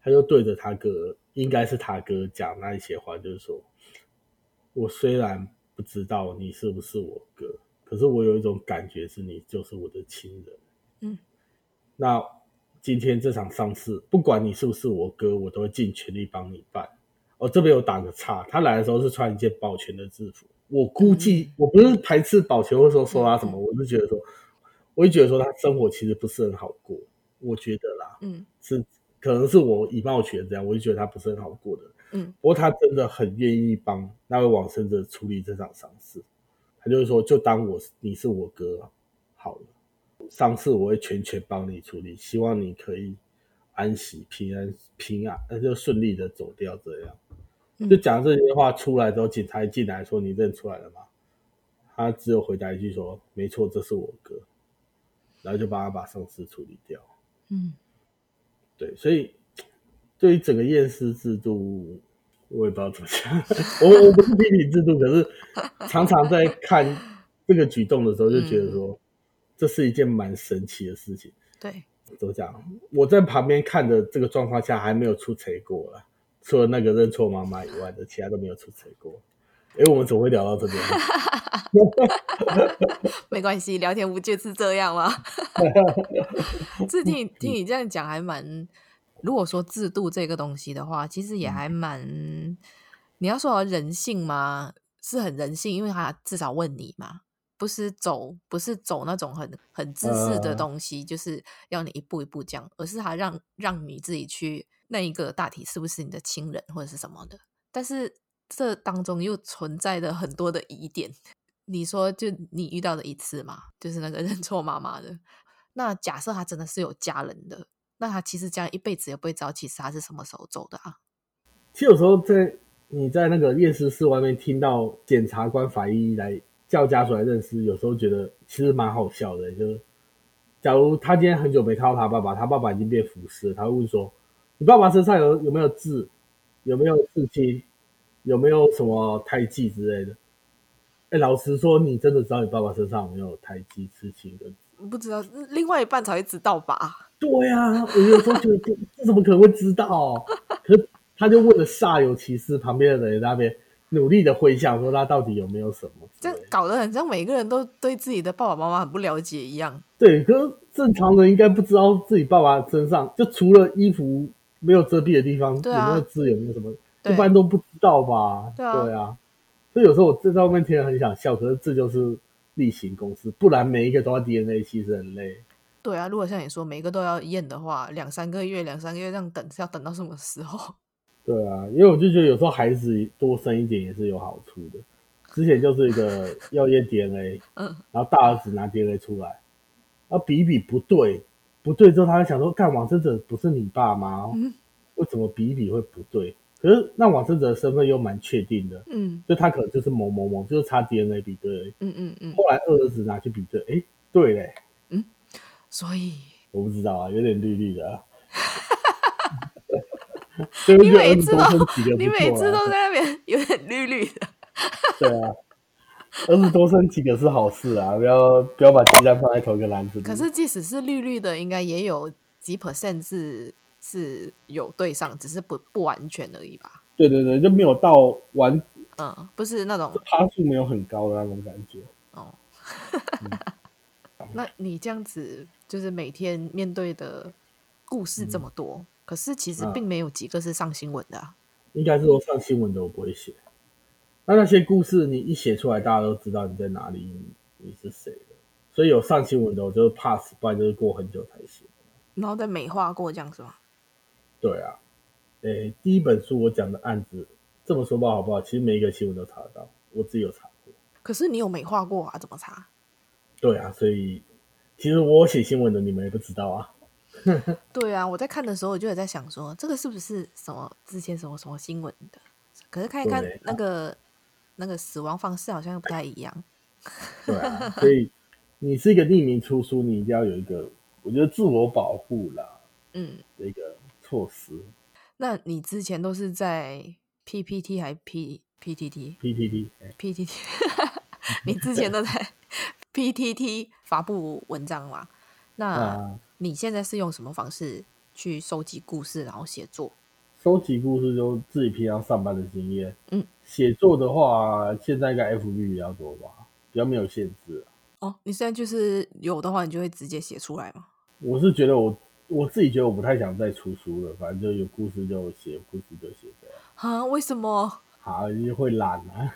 他就对着他哥，应该是他哥讲那一些话，就是说，我虽然不知道你是不是我哥，可是我有一种感觉是你就是我的亲人。嗯，那今天这场丧事，不管你是不是我哥，我都会尽全力帮你办。我、哦、这边有打个叉，他来的时候是穿一件保全的制服。我估计我不是排斥保全，或者说说他什么，嗯、我是觉得说，我就觉得说他生活其实不是很好过。我觉得啦，嗯，是可能是我以貌取人这样，我就觉得他不是很好过的。嗯，不过他真的很愿意帮那位往生者处理这场丧事。他就是说，就当我你是我哥好了，丧事我会全权帮你处理，希望你可以安息、平安、平安，那就顺利的走掉这样。就讲这些话出来之后，警察一进来说：“你认出来了吗？”他只有回答一句说：“没错，这是我哥。”然后就帮他把丧尸处理掉。嗯，对，所以对于整个验尸制度，我也不知道怎么讲。我我不是批评制度，可是常常在看这个举动的时候，就觉得说这是一件蛮神奇的事情。对，怎么讲？我在旁边看的这个状况下，还没有出错过了。除了那个认错妈妈以外的，其他都没有出错过。哎，我们怎么会聊到这边？没关系，聊天不就是这样吗？这听听你这样讲，还蛮……如果说制度这个东西的话，其实也还蛮……嗯、你要说人性吗？是很人性，因为他至少问你嘛，不是走，不是走那种很很自私的东西，呃、就是要你一步一步讲，而是他让让你自己去。那一个大体是不是你的亲人或者是什么的？但是这当中又存在着很多的疑点。你说，就你遇到的一次嘛，就是那个认错妈妈的。那假设他真的是有家人的，那他其实这样一辈子也不会知道，其实他是什么时候走的啊？其实有时候在你在那个验尸室外面听到检察官、法医来叫家属来认识，有时候觉得其实蛮好笑的。就是假如他今天很久没看到他爸爸，他爸爸已经变腐尸了，他会问说。你爸爸身上有有没有痣？有没有刺青？有没有什么胎记之类的？哎、欸，老实说，你真的知道你爸爸身上有没有胎记、刺青的？不知道，另外一半才会知道吧？对呀、啊，我有时候觉得这这怎么可能会知道？可是他就问了煞有其事，旁边的人那边努力的回想，说他到底有没有什么？这搞得很像每个人都对自己的爸爸妈妈很不了解一样。对，可是正常人应该不知道自己爸爸身上就除了衣服。没有遮蔽的地方，啊、有没有痣？有没有什么？一般都不知道吧？对啊，对啊。所以有时候我在外面听了很想笑，可是这就是例行公事，不然每一个都要 DNA，其实很累。对啊，如果像你说每一个都要验的话，两三个月，两三个月这样等是要等到什么时候？对啊，因为我就觉得有时候孩子多生一点也是有好处的。之前就是一个 要验 DNA，嗯，然后大儿子拿 DNA 出来，然后比一比不对。不对，之后他就想说，干王生者不是你爸妈，嗯，为什么比一比会不对？可是那王生者的身份又蛮确定的，嗯，就他可能就是某某某，就是差 DNA 比对，嗯嗯嗯。后来二儿子拿去比对，哎，对嘞，嗯，所以我不知道啊，有点绿绿的，你每次都你每次都在那边有点绿绿的，对啊。儿子多生几个是好事啊，不要不要把鸡蛋放在同一个篮子里。可是即使是绿绿的，应该也有几 percent 是是有对上，只是不不完全而已吧？对对对，就没有到完，嗯，不是那种趴数没有很高的那种感觉。哦，嗯、那你这样子就是每天面对的故事这么多，嗯、可是其实并没有几个是上新闻的、啊。应该是说上新闻的我不会写。那那些故事你一写出来，大家都知道你在哪里，你是谁的。所以有上新闻的，我就 pass，不然就是过很久才写。然后再美化过这样是吗？对啊，诶、欸，第一本书我讲的案子，这么说吧，好不好？其实每一个新闻都查得到，我自己有查过。可是你有美化过啊？怎么查？对啊，所以其实我写新闻的，你们也不知道啊。对啊，我在看的时候，我就有在想说，这个是不是什么之前什么什么新闻的？可是看一看那个、啊、那个死亡方式，好像又不太一样。对啊，所以你是一个匿名出书，你一定要有一个，我觉得自我保护啦，嗯，的一个措施。那你之前都是在 PPT 还 P PTT？PTT PTT，你之前都在 PTT 发布文章嘛？那你现在是用什么方式去收集故事，然后写作？收集故事就自己平常上班的经验。嗯，写作的话，现在应该 FB 比较多吧，比较没有限制。哦，你现在就是有的话，你就会直接写出来吗？我是觉得我我自己觉得我不太想再出书了，反正就有故事就写，故事就写这样。啊？为什么？好，你会懒啊？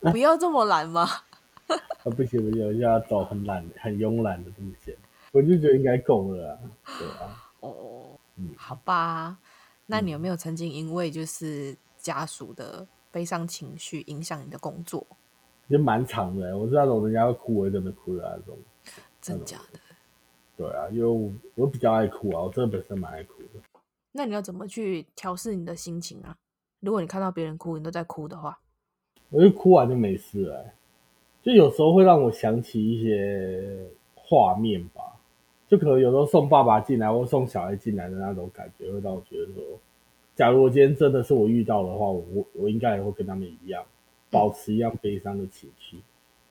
不要这么懒嘛！啊，不行不行，我就要走很懒、很慵懒的路线。我就觉得应该够了啊，对啊。哦，嗯，好吧。那你有没有曾经因为就是家属的悲伤情绪影响你的工作？也蛮长的，我是那种人家会哭我会跟着哭的那种。真假的？对啊，因为我比较爱哭啊，我真的本身蛮爱哭的。那你要怎么去调试你的心情啊？如果你看到别人哭，你都在哭的话，我就哭完就没事了。就有时候会让我想起一些画面吧。就可能有时候送爸爸进来或送小孩进来的那种感觉，会让我觉得说，假如我今天真的是我遇到的话，我我应该也会跟他们一样，保持一样悲伤的情绪，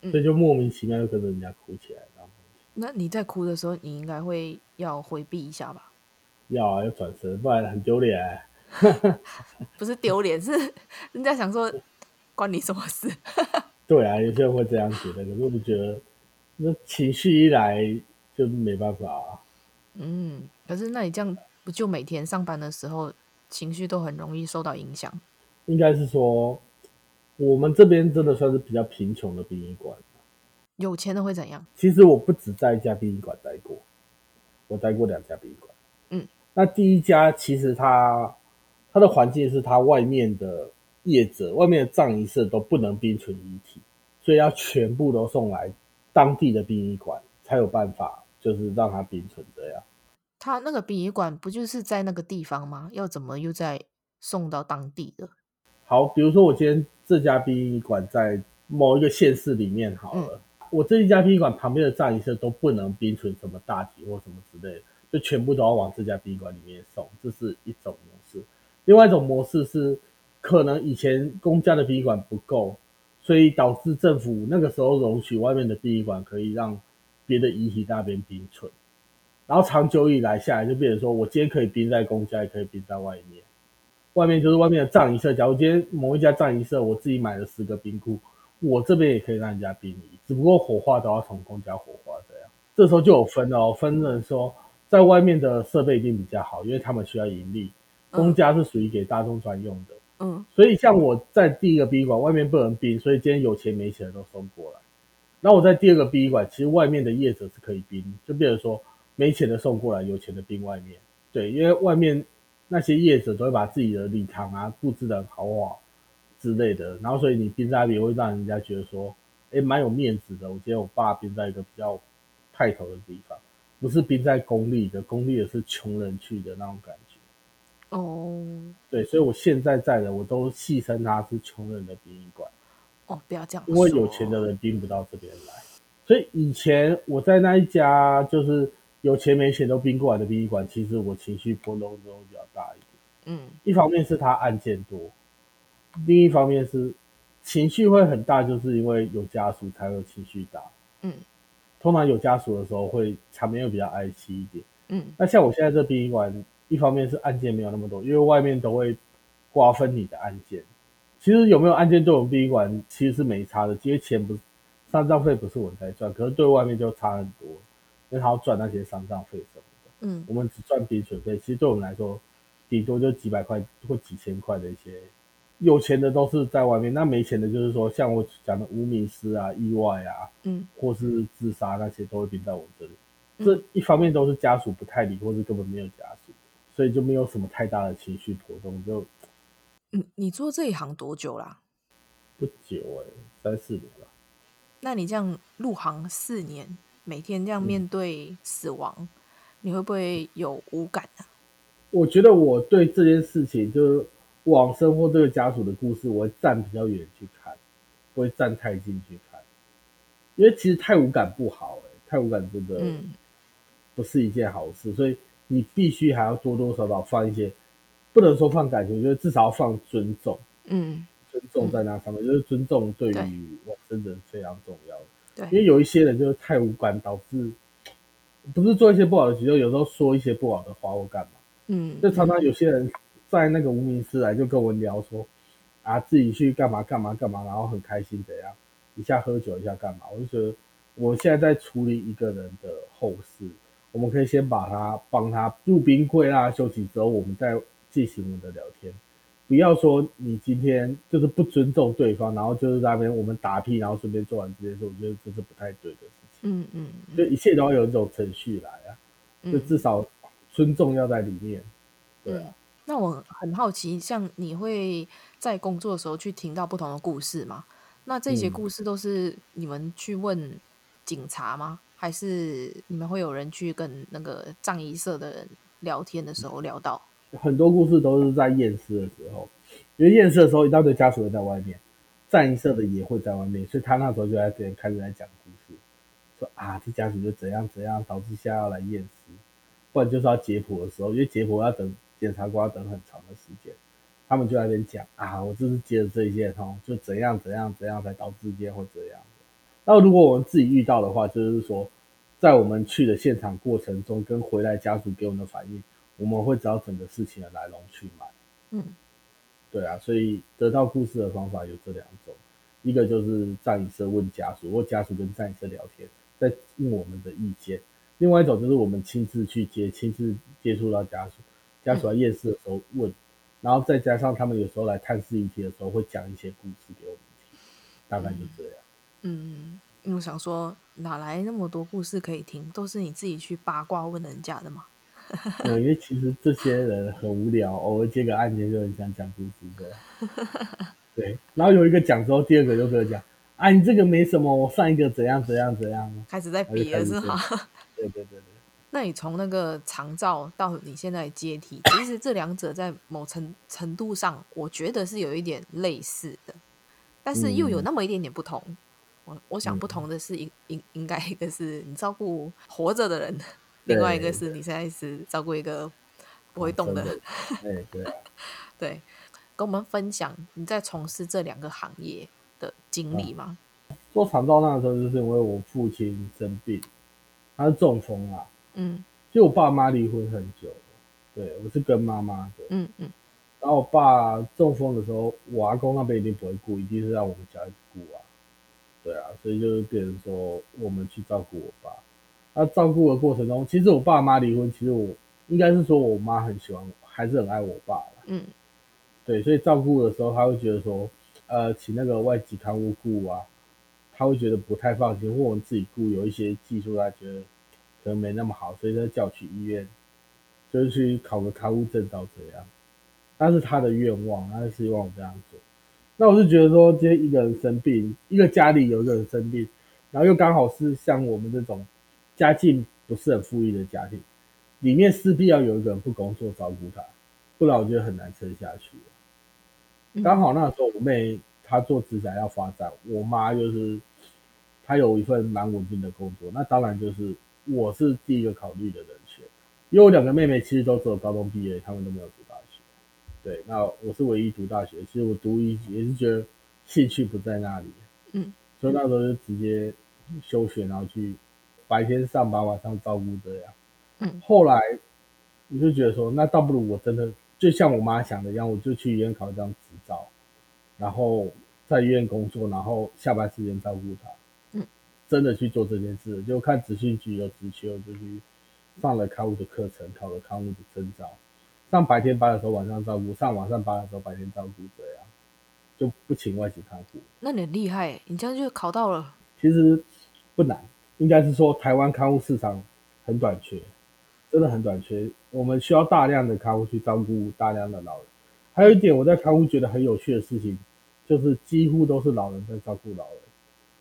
嗯、所以就莫名其妙就跟着人家哭起来。那你在哭的时候，你应该会要回避一下吧？要啊，要转身，不然很丢脸。不是丢脸，是人家想说关你什么事？对啊，有些人会这样觉得，可是我觉得那情绪一来。就没办法啊。嗯，可是那你这样不就每天上班的时候情绪都很容易受到影响？应该是说，我们这边真的算是比较贫穷的殡仪馆。有钱的会怎样？其实我不止在一家殡仪馆待过，我待过两家殡仪馆。嗯，那第一家其实它它的环境是它外面的业者、外面的葬仪社都不能冰存遗体，所以要全部都送来当地的殡仪馆才有办法。就是让它冰存这样，他那个殡仪馆不就是在那个地方吗？要怎么又再送到当地的？好，比如说我今天这家殡仪馆在某一个县市里面好了，嗯、我这一家殡仪馆旁边的葬仪社都不能冰存什么大体或什么之类的，就全部都要往这家殡仪馆里面送，这是一种模式。另外一种模式是，可能以前公家的殡仪馆不够，所以导致政府那个时候容许外面的殡仪馆可以让。别的遗体那边冰存，然后长久以来下来，就变成说我今天可以冰在公家，也可以冰在外面。外面就是外面的葬仪社，假如今天某一家葬仪社，我自己买了十个冰库，我这边也可以让人家冰遗，只不过火化都要从公家火化这样。这时候就有分哦，分成说在外面的设备一定比较好，因为他们需要盈利。公家是属于给大众专用的，嗯，所以像我在第一个殡仪馆外面不能冰，所以今天有钱没钱的都送过来。那我在第二个殡仪馆，其实外面的业者是可以冰，就比如说没钱的送过来，有钱的冰外面。对，因为外面那些业者都会把自己的礼堂啊布置的很豪华之类的，然后所以你冰在那里会让人家觉得说，哎，蛮有面子的。我觉得我爸冰在一个比较派头的地方，不是冰在公立的，公立的是穷人去的那种感觉。哦，对，所以我现在在的我都戏称它是穷人的殡仪馆。哦，不要这样，因为有钱的人冰不到这边来，所以以前我在那一家就是有钱没钱都冰过来的殡仪馆，其实我情绪波动都比较大一点。嗯，一方面是他案件多，另一方面是情绪会很大，就是因为有家属才会情绪大。嗯，通常有家属的时候会场面又比较哀戚一点。嗯，那像我现在这殡仪馆，一方面是案件没有那么多，因为外面都会瓜分你的案件。其实有没有案件对我们殡仪馆其实是没差的，这些钱不是丧葬费不是我在赚，可是对外面就差很多，因为他要赚那些丧葬费什么的。嗯，我们只赚冰水费，其实对我们来说，顶多就几百块或几千块的一些。有钱的都是在外面，那没钱的就是说像我讲的无名尸啊、意外啊，嗯，或是自杀那些都会冰在我这里。嗯、这一方面都是家属不太理，或是根本没有家属，所以就没有什么太大的情绪波动就。嗯，你做这一行多久啦？不久哎、欸，三四年了。那你这样入行四年，每天这样面对死亡，嗯、你会不会有无感呢、啊？我觉得我对这件事情，就是往生或这个家属的故事，我会站比较远去看，不会站太近去看，因为其实太无感不好、欸，太无感真的不是一件好事，嗯、所以你必须还要多多少少放一些，不能说放感情，就是至少要放尊重，嗯。尊重在那上面，嗯、就是尊重对于往生人非常重要因为有一些人就是太无感，导致不是做一些不好的举动，有时候说一些不好的话或干嘛。嗯，就常常有些人在那个无名师来就跟我聊说，啊，自己去干嘛干嘛干嘛，然后很开心怎样，一下喝酒一下干嘛。我就觉得我现在在处理一个人的后事，我们可以先把他帮他入冰柜啦，休息之后，我们再进行我们的聊天。不要说你今天就是不尊重对方，然后就是在那边我们打屁，然后顺便做完这件事，我觉得这是不太对的事情。嗯嗯，就一切都要有一种程序来啊，就至少尊重要在里面。对啊。那我很好奇，像你会在工作的时候去听到不同的故事吗？那这些故事都是你们去问警察吗？还是你们会有人去跟那个葬仪社的人聊天的时候聊到？很多故事都是在验尸的时候，因为验尸的时候一大堆家属会在外面，葬仪社的也会在外面，所以他那时候就在这边开始在讲故事，说啊，这家属就怎样怎样，导致现在要来验尸，不然就是要解剖的时候，因为解剖要等检察官要等很长的时间，他们就在那边讲啊，我就是接着这一件哦，就怎样怎样怎样才导致今天会这样。那如果我们自己遇到的话，就是说，在我们去的现场过程中，跟回来家属给我们的反应。我们会找整个事情的来龙去脉，嗯，对啊，所以得到故事的方法有这两种，一个就是葬仪社问家属，或家属跟葬仪社聊天，再问我们的意见；另外一种就是我们亲自去接，亲自接触到家属，家属在夜市的时候问，然后再加上他们有时候来探视遗体的时候会讲一些故事给我们听，大概就这样。嗯，因为我想说，哪来那么多故事可以听？都是你自己去八卦问人家的吗？对，因为其实这些人很无聊，偶尔接个案件就很想讲故事的。对，然后有一个讲之后，第二个就跟我讲：“啊，你这个没什么，我上一个怎样怎样怎样。”开始在比了是吗？对对对对。那你从那个长照到你现在接梯，其实这两者在某程程度上，我觉得是有一点类似的，但是又有那么一点点不同。嗯、我我想不同的是，应应应该一个是你照顾活着的人。另外一个是你现在是照顾一个不会动的，对对 对，跟我们分享你在从事这两个行业的经历吗？做长照那个时候，就是因为我父亲生病，他是中风啊，嗯，就我爸妈离婚很久，对，我是跟妈妈的，嗯嗯，然后我爸中风的时候，我阿公那边一定不会顾，一定是让我们家去顾啊，对啊，所以就是变成说我们去照顾我爸。那照顾的过程中，其实我爸妈离婚，其实我应该是说我妈很喜欢我，还是很爱我爸。嗯，对，所以照顾的时候，他会觉得说，呃，请那个外籍看护顾啊，他会觉得不太放心，或我们自己顾有一些技术，他觉得可能没那么好，所以他叫去医院，就是去考个看护证照这样。但是他的愿望，他是希望我这样做。那我是觉得说，今天一个人生病，一个家里有一个人生病，然后又刚好是像我们这种。家境不是很富裕的家庭，里面势必要有一个人不工作照顾他，不然我觉得很难撑下去。刚好那时候我妹她做指甲要发展，我妈就是她有一份蛮稳定的工作，那当然就是我是第一个考虑的人选。因为我两个妹妹其实都只有高中毕业，她们都没有读大学。对，那我是唯一读大学，其实我读一也是觉得兴趣不在那里，嗯，所以那时候就直接休学，然后去。白天上班，晚上照顾这样。嗯，后来我就觉得说，那倒不如我真的就像我妈想的一样，我就去医院考一张执照，然后在医院工作，然后下班时间照顾她。嗯，真的去做这件事，就看职训局有职缺，就去上了看护的课程，考了看护的证照。上白天班的时候晚上照顾，上晚上班的时候白天照顾，这样就不请外籍看护。那你很厉害，你这样就考到了。其实不难。应该是说，台湾看护市场很短缺，真的很短缺。我们需要大量的看护去照顾大量的老人。还有一点，我在看护觉得很有趣的事情，就是几乎都是老人在照顾老人。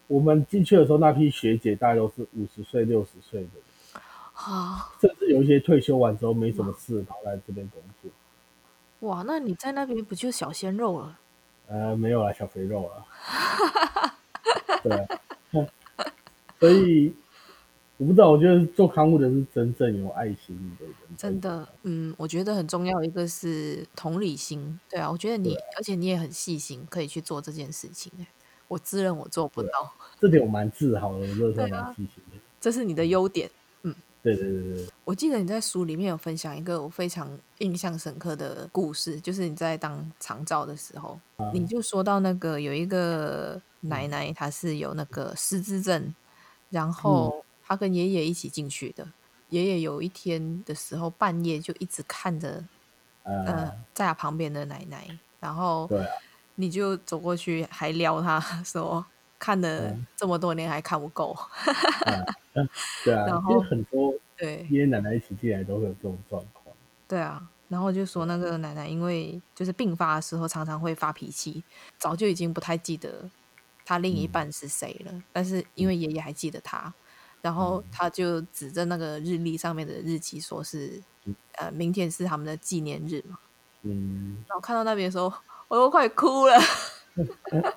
我们进去的时候，那批学姐大概都是五十岁、六十岁的人，啊，甚至有一些退休完之后没什么事，跑来这边工作。哇，那你在那边不就小鲜肉了？呃，没有啦，小肥肉了。对、啊，所以我不知道，我觉得做看护的是真正有爱心的人。真的，嗯，我觉得很重要一个是同理心。对啊，我觉得你，而且你也很细心，可以去做这件事情。我自认我做不到，这点我蛮自豪的，我真的 蛮细心的。这是你的优点。对对对对，我记得你在书里面有分享一个我非常印象深刻的故事，就是你在当长照的时候，啊、你就说到那个有一个奶奶，她是有那个失智症，然后他跟爷爷一起进去的，爷爷有一天的时候半夜就一直看着，呃，呃在他旁边的奶奶，然后你就走过去还撩他 说。看了这么多年还看不够，嗯，对啊，然后很多对。爷爷奶奶一起进来都会有这种状况。对啊，然后就说那个奶奶因为就是病发的时候常常会发脾气，早就已经不太记得他另一半是谁了，嗯、但是因为爷爷还记得他，然后他就指着那个日历上面的日期说是、嗯、呃明天是他们的纪念日嘛，嗯，然后看到那边的时候我都快哭了。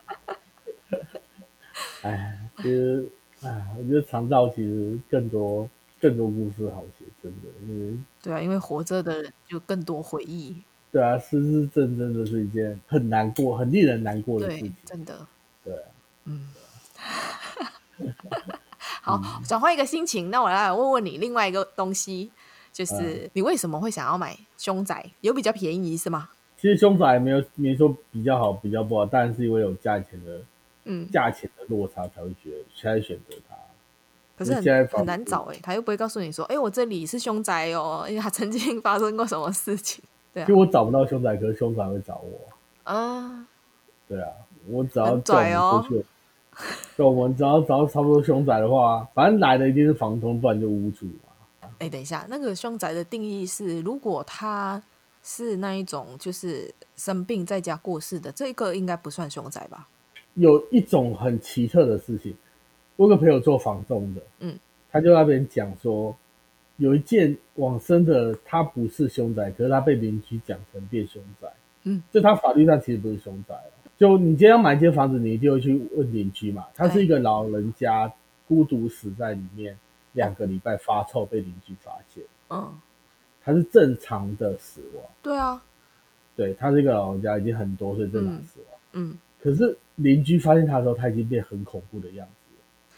哎，其实，哎，我觉得长照其实更多更多故事好写，真的，因为对啊，因为活着的人就更多回忆。对啊，失智症真的是一件很难过、很令人难过的事情，真的。对啊，嗯。好，转换一个心情，那我来问问你另外一个东西，就是你为什么会想要买凶宅？有比较便宜是吗？其实凶宅没有没说比较好，比较不好，但是因为有价钱的。嗯，价钱的落差才会觉得才选择它。可是很很难找哎、欸，他又不会告诉你说，哎、欸，我这里是凶宅哦，因为他曾经发生过什么事情。对啊，就我找不到凶宅，可是凶宅会找我。啊，对啊，我只要拽哦。对，我们只要找到差不多凶宅的话，反正来的一定是房东，不然就屋主嘛。哎、欸，等一下，那个凶宅的定义是，如果他是那一种就是生病在家过世的，这个应该不算凶宅吧？有一种很奇特的事情，我有个朋友做房东的，嗯，他就那边讲说，有一件往生的，他不是凶宅，可是他被邻居讲成变凶宅，嗯，就他法律上其实不是凶宅，就你今天要买一间房子，你一定会去问邻居嘛，他是一个老人家孤独死在里面，两个礼拜发臭被邻居发现，嗯，他是正常的死亡，对啊，对，他是一个老人家，已经很多岁正常死亡，嗯。嗯。可是邻居发现他的时候，他已经变很恐怖的样子了。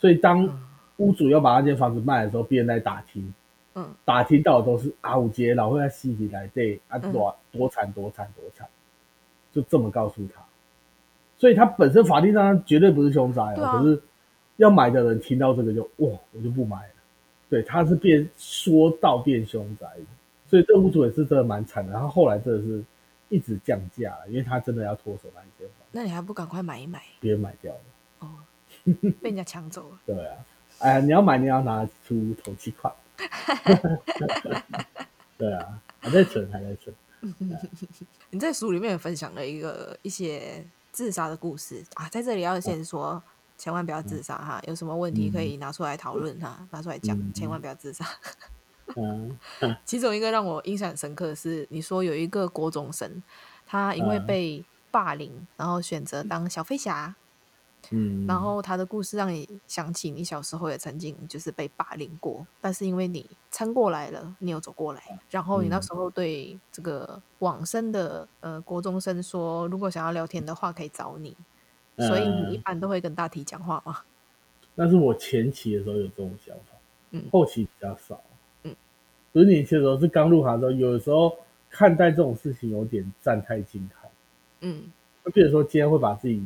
所以当屋主要把那间房子卖的时候，别人来打听，嗯，打听到的都是啊，我姐老会在西里来对啊，多多惨多惨多惨，就这么告诉他。所以他本身法律上绝对不是凶宅啊，可是要买的人听到这个就哇，我就不买了。对，他是变说到变凶宅，所以这屋主也是真的蛮惨的。然后后来真的是。一直降价了，因为他真的要脱手那一间房。那你还不赶快买一买？别人买掉了哦，被人家抢走了。对啊，哎，你要买，你要拿出头期款。对啊，还在存，还在存。你在书里面有分享了一个一些自杀的故事。啊，在这里要先说，哦、千万不要自杀哈，有什么问题可以拿出来讨论哈，嗯、拿出来讲，嗯、千万不要自杀。嗯，其中一个让我印象很深刻的是，你说有一个国中生，他因为被霸凌，嗯、然后选择当小飞侠。嗯，然后他的故事让你想起你小时候也曾经就是被霸凌过，但是因为你撑过来了，你有走过来，然后你那时候对这个往生的呃国中生说，如果想要聊天的话可以找你，所以你一般都会跟大体讲话吗？那是我前期的时候有这种想法，嗯，后期比较少。十年前的时候是刚入行的时候，有的时候看待这种事情有点站太近看，嗯，就比如说今天会把自己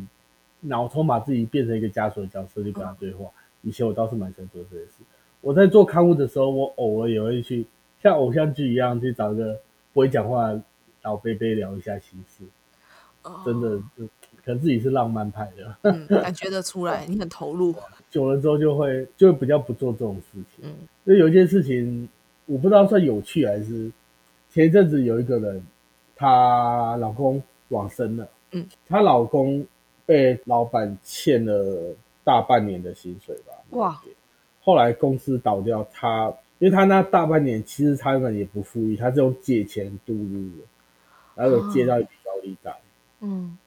脑充把自己变成一个枷锁的角色去跟他对话。以前我倒是蛮想做这些事。我在做刊物的时候，我偶尔也会去像偶像剧一样去找一个不会讲话的老贝贝聊一下心事。真的，可能自己是浪漫派的，嗯，感觉得出来你很投入。久了之后就会就会比较不做这种事情，嗯，就有一件事情。我不知道算有趣还是前一阵子有一个人，她老公往生了，嗯，她老公被老板欠了大半年的薪水吧。哇！后来公司倒掉，他因为他那大半年其实他根本也不富裕，他是用借钱度日的，然后有借到一笔高利贷。嗯。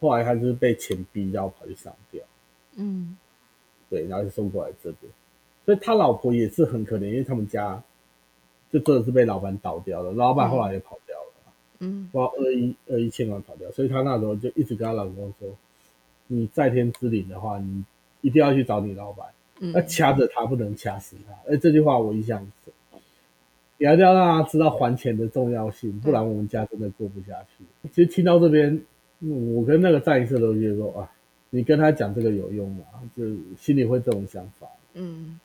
后来他就是被钱逼到跑去上吊。嗯。对，然后就送过来这边，所以他老婆也是很可怜，因为他们家就真的是被老板倒掉了，老板后来也跑。嗯。不知道二一二一千万跑掉，所以他那时候就一直跟他老公说。你在天之灵的话，你一定要去找你老板，要掐着他，不能掐死他。哎、嗯，这句话我印象很深，也要让他知道还钱的重要性，不然我们家真的过不下去。嗯、其实听到这边，我跟那个战一次都觉得说啊，你跟他讲这个有用吗？就心里会这种想法。嗯，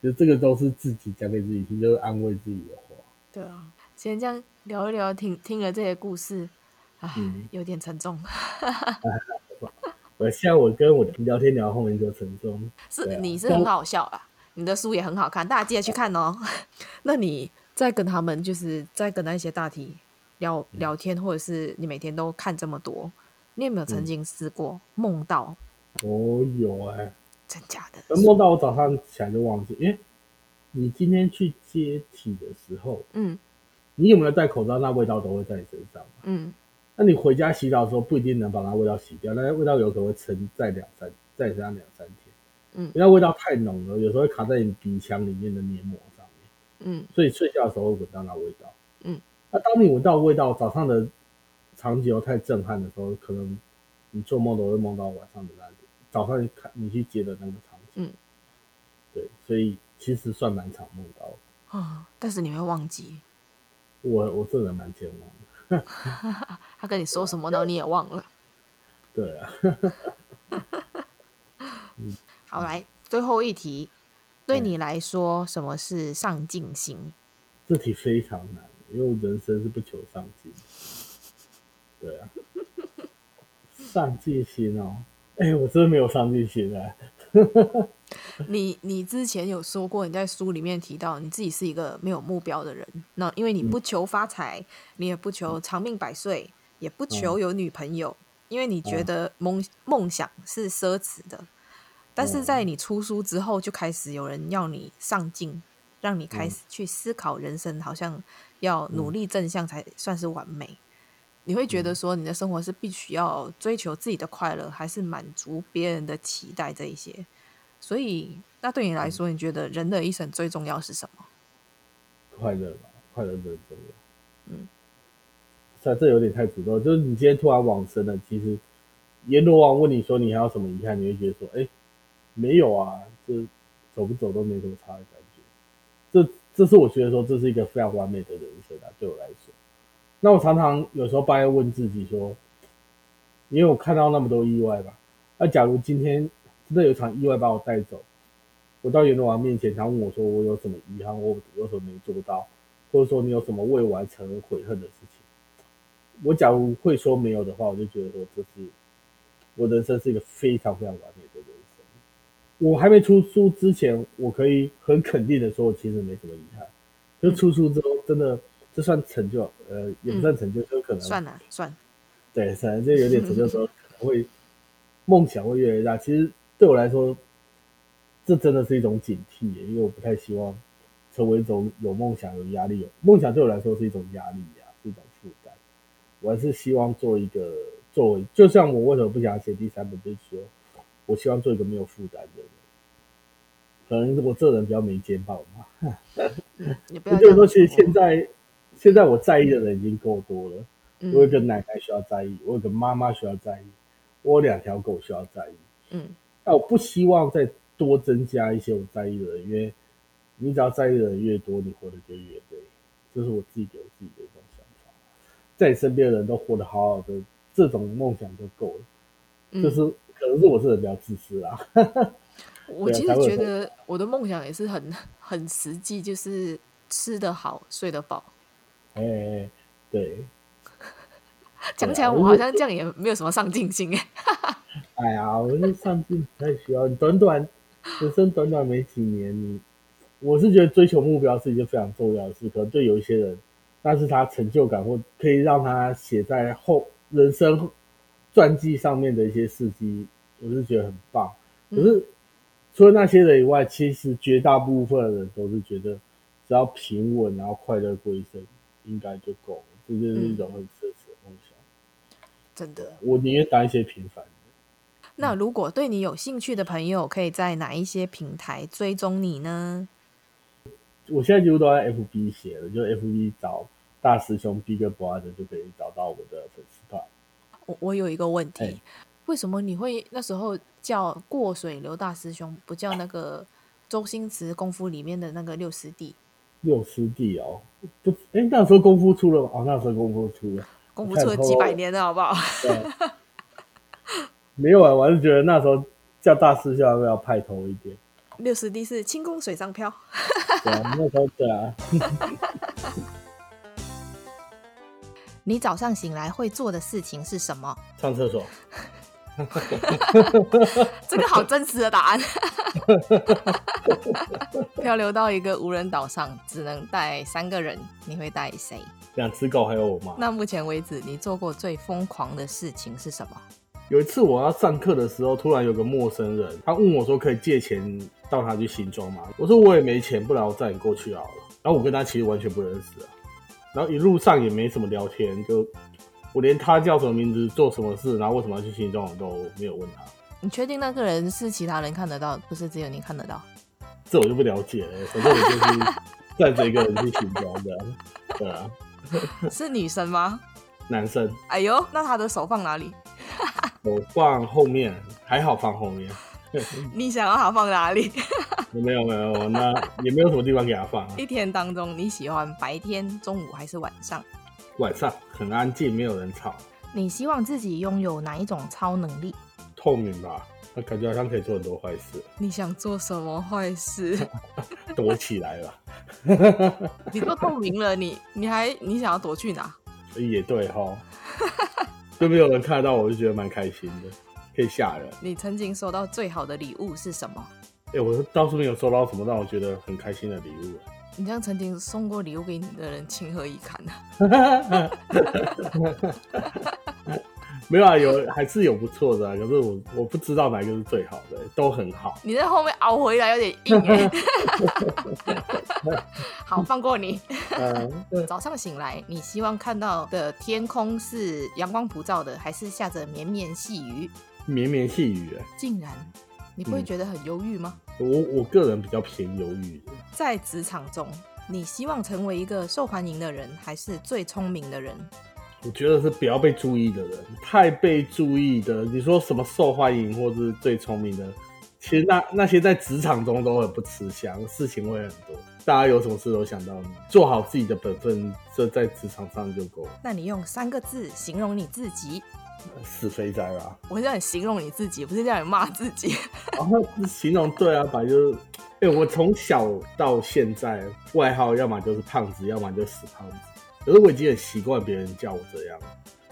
就这个都是自己讲给自己听，就是安慰自己的话。对啊，今天这样聊一聊，听听了这些故事，啊，嗯、有点沉重。我现在我跟我聊天聊后面就沉重，是、啊、你是很好笑啦，你的书也很好看，大家记得去看哦。那你在跟他们，就是在跟那些大体聊聊天，或者是你每天都看这么多，你有没有曾经试过梦到？我有哎、欸，真假的？梦到我早上起来就忘记，因为你今天去接体的时候，嗯，你有没有戴口罩？那味道都会在你身上，嗯。那你回家洗澡的时候不一定能把那味道洗掉，那味道有可能会沉在两三，在身上两三天。嗯，因为那味道太浓了，有时候会卡在你鼻腔里面的黏膜上面。嗯，所以睡觉的时候会闻到那味道。嗯，那当你闻到味道，早上的场景又太震撼的时候，可能你做梦都会梦到晚上的那个早上你看你去接的那个场景。嗯，对，所以其实算蛮常梦到的。啊，但是你会忘记？我我这人蛮健忘的。他跟你说什么呢？你也忘了。对啊。好，来最后一题，对你来说，什么是上进心？这题非常难，因为人生是不求上进。对啊。上进心哦，哎、欸，我真的没有上进心哎。你你之前有说过，你在书里面提到你自己是一个没有目标的人。那因为你不求发财，嗯、你也不求长命百岁，也不求有女朋友，嗯、因为你觉得梦梦想是奢侈的。但是在你出书之后，就开始有人要你上进，让你开始去思考人生，好像要努力正向才算是完美。你会觉得说，你的生活是必须要追求自己的快乐，还是满足别人的期待这一些？所以，那对你来说，你觉得人的一生最重要是什么？快乐吧，快乐最重要。嗯，这这有点太主动。就是你今天突然往生了，其实阎罗王问你说你还有什么遗憾，你会觉得说，哎，没有啊，这走不走都没什么差的感觉。这这是我觉得说这是一个非常完美的人生啊，对我来说。那我常常有时候半夜问自己说，因为我看到那么多意外吧，那假如今天。真的有场意外把我带走，我到阎罗王面前，他问我说：“我有什么遗憾？我有什么没做到？或者说你有什么未完成而悔恨的事情？”我假如会说没有的话，我就觉得说这是我人生是一个非常非常完美的人生。我还没出书之前，我可以很肯定的说，我其实没什么遗憾。就出书之后，真的这算成就，呃，也不算成就，就可能算了算。对，反正就有点成就之后，可能会梦想会越来越大。其实。对我来说，这真的是一种警惕耶，因为我不太希望成为一种有梦想、有压力。有梦想对我来说是一种压力呀，是一种负担。我还是希望做一个作为，就像我为什么不想写第三本，就是说我希望做一个没有负担的人。可能我这人比较没肩膀嘛。也就是说，其实现在现在我在意的人已经够多了。我有个奶奶需要在意，我有个妈妈需要在意，我有两条狗需要在意。嗯。但我不希望再多增加一些我在意的人，因为你只要在意的人越多，你活得就越累。这是我自己给我自己的一种想法。在你身边的人都活得好好的，这种梦想就够了。嗯、就是可能是我这人比较自私啊。我其实觉得我的梦想也是很很实际，就是吃得好，睡得饱。哎、欸，对。讲起来我好像这样也没有什么上进心哎。哎呀，我是上进不太需要。你短短人生短短没几年，你我是觉得追求目标是一件非常重要的事。可能对有一些人，那是他成就感或可以让他写在后人生传记上面的一些事迹，我是觉得很棒。可是除了那些人以外，其实绝大部分的人都是觉得只要平稳，然后快乐过一生，应该就够了。这就是一种很奢侈的梦想。真的，我宁愿当一些平凡。那如果对你有兴趣的朋友，可以在哪一些平台追踪你呢？我现在几乎都在 FB 写了，就 FB 找大师兄 Big Brother 就可以找到我的粉丝团。我我有一个问题，欸、为什么你会那时候叫过水流大师兄，不叫那个周星驰功夫里面的那个六师弟？六师弟哦，不，哎、欸，那时候功夫出了哦，那时候功夫出了，功夫出了几百年了，好不好？没有啊，我还是觉得那时候叫大师兄要不要派头一点。六师弟是轻功水上漂。对啊，那时候对啊。你早上醒来会做的事情是什么？上厕所。这个好真实的答案。漂流到一个无人岛上，只能带三个人，你会带谁？两只狗还有我妈。那目前为止，你做过最疯狂的事情是什么？有一次我要上课的时候，突然有个陌生人，他问我说：“可以借钱到他去新庄吗？”我说：“我也没钱，不然我载你过去好了。”然后我跟他其实完全不认识啊，然后一路上也没什么聊天，就我连他叫什么名字、做什么事，然后为什么要去新庄，我都没有问他。你确定那个人是其他人看得到，不是只有你看得到？这我就不了解了。反正我就是 站着一个人去新庄的，对啊。是女生吗？男生。哎呦，那他的手放哪里？我放后面，还好放后面。你想要他放哪里？没有没有，那也没有什么地方给他放啊。一天当中，你喜欢白天、中午还是晚上？晚上很安静，没有人吵。你希望自己拥有哪一种超能力？透明吧，那感觉好像可以做很多坏事。你想做什么坏事？躲起来吧。你都透明了，你你还你想要躲去哪？也对哈。就没有人看到，我就觉得蛮开心的，可以吓人。你曾经收到最好的礼物是什么？哎、欸，我倒是没有收到什么让我觉得很开心的礼物。你这样曾经送过礼物给你的人，情何以堪呢？没有啊，有还是有不错的、啊，可是我我不知道哪一个是最好的，都很好。你在后面熬回来有点硬哎。好，放过你。早上醒来，你希望看到的天空是阳光普照的，还是下着绵绵细雨？绵绵细雨，竟然，你不会觉得很忧郁吗？嗯、我我个人比较偏忧郁。在职场中，你希望成为一个受欢迎的人，还是最聪明的人？我觉得是不要被注意的人，太被注意的。你说什么受欢迎或是最聪明的，其实那那些在职场中都很不吃香，事情会很多。大家有什么事都想到你，做好自己的本分，这在职场上就够了。那你用三个字形容你自己？死肥宅啦。我是叫你形容你自己，不是叫你骂自己。然后形容对啊，反正就是，哎、欸，我从小到现在外号要么就是胖子，要么就死胖子。可是我已经很习惯别人叫我这样。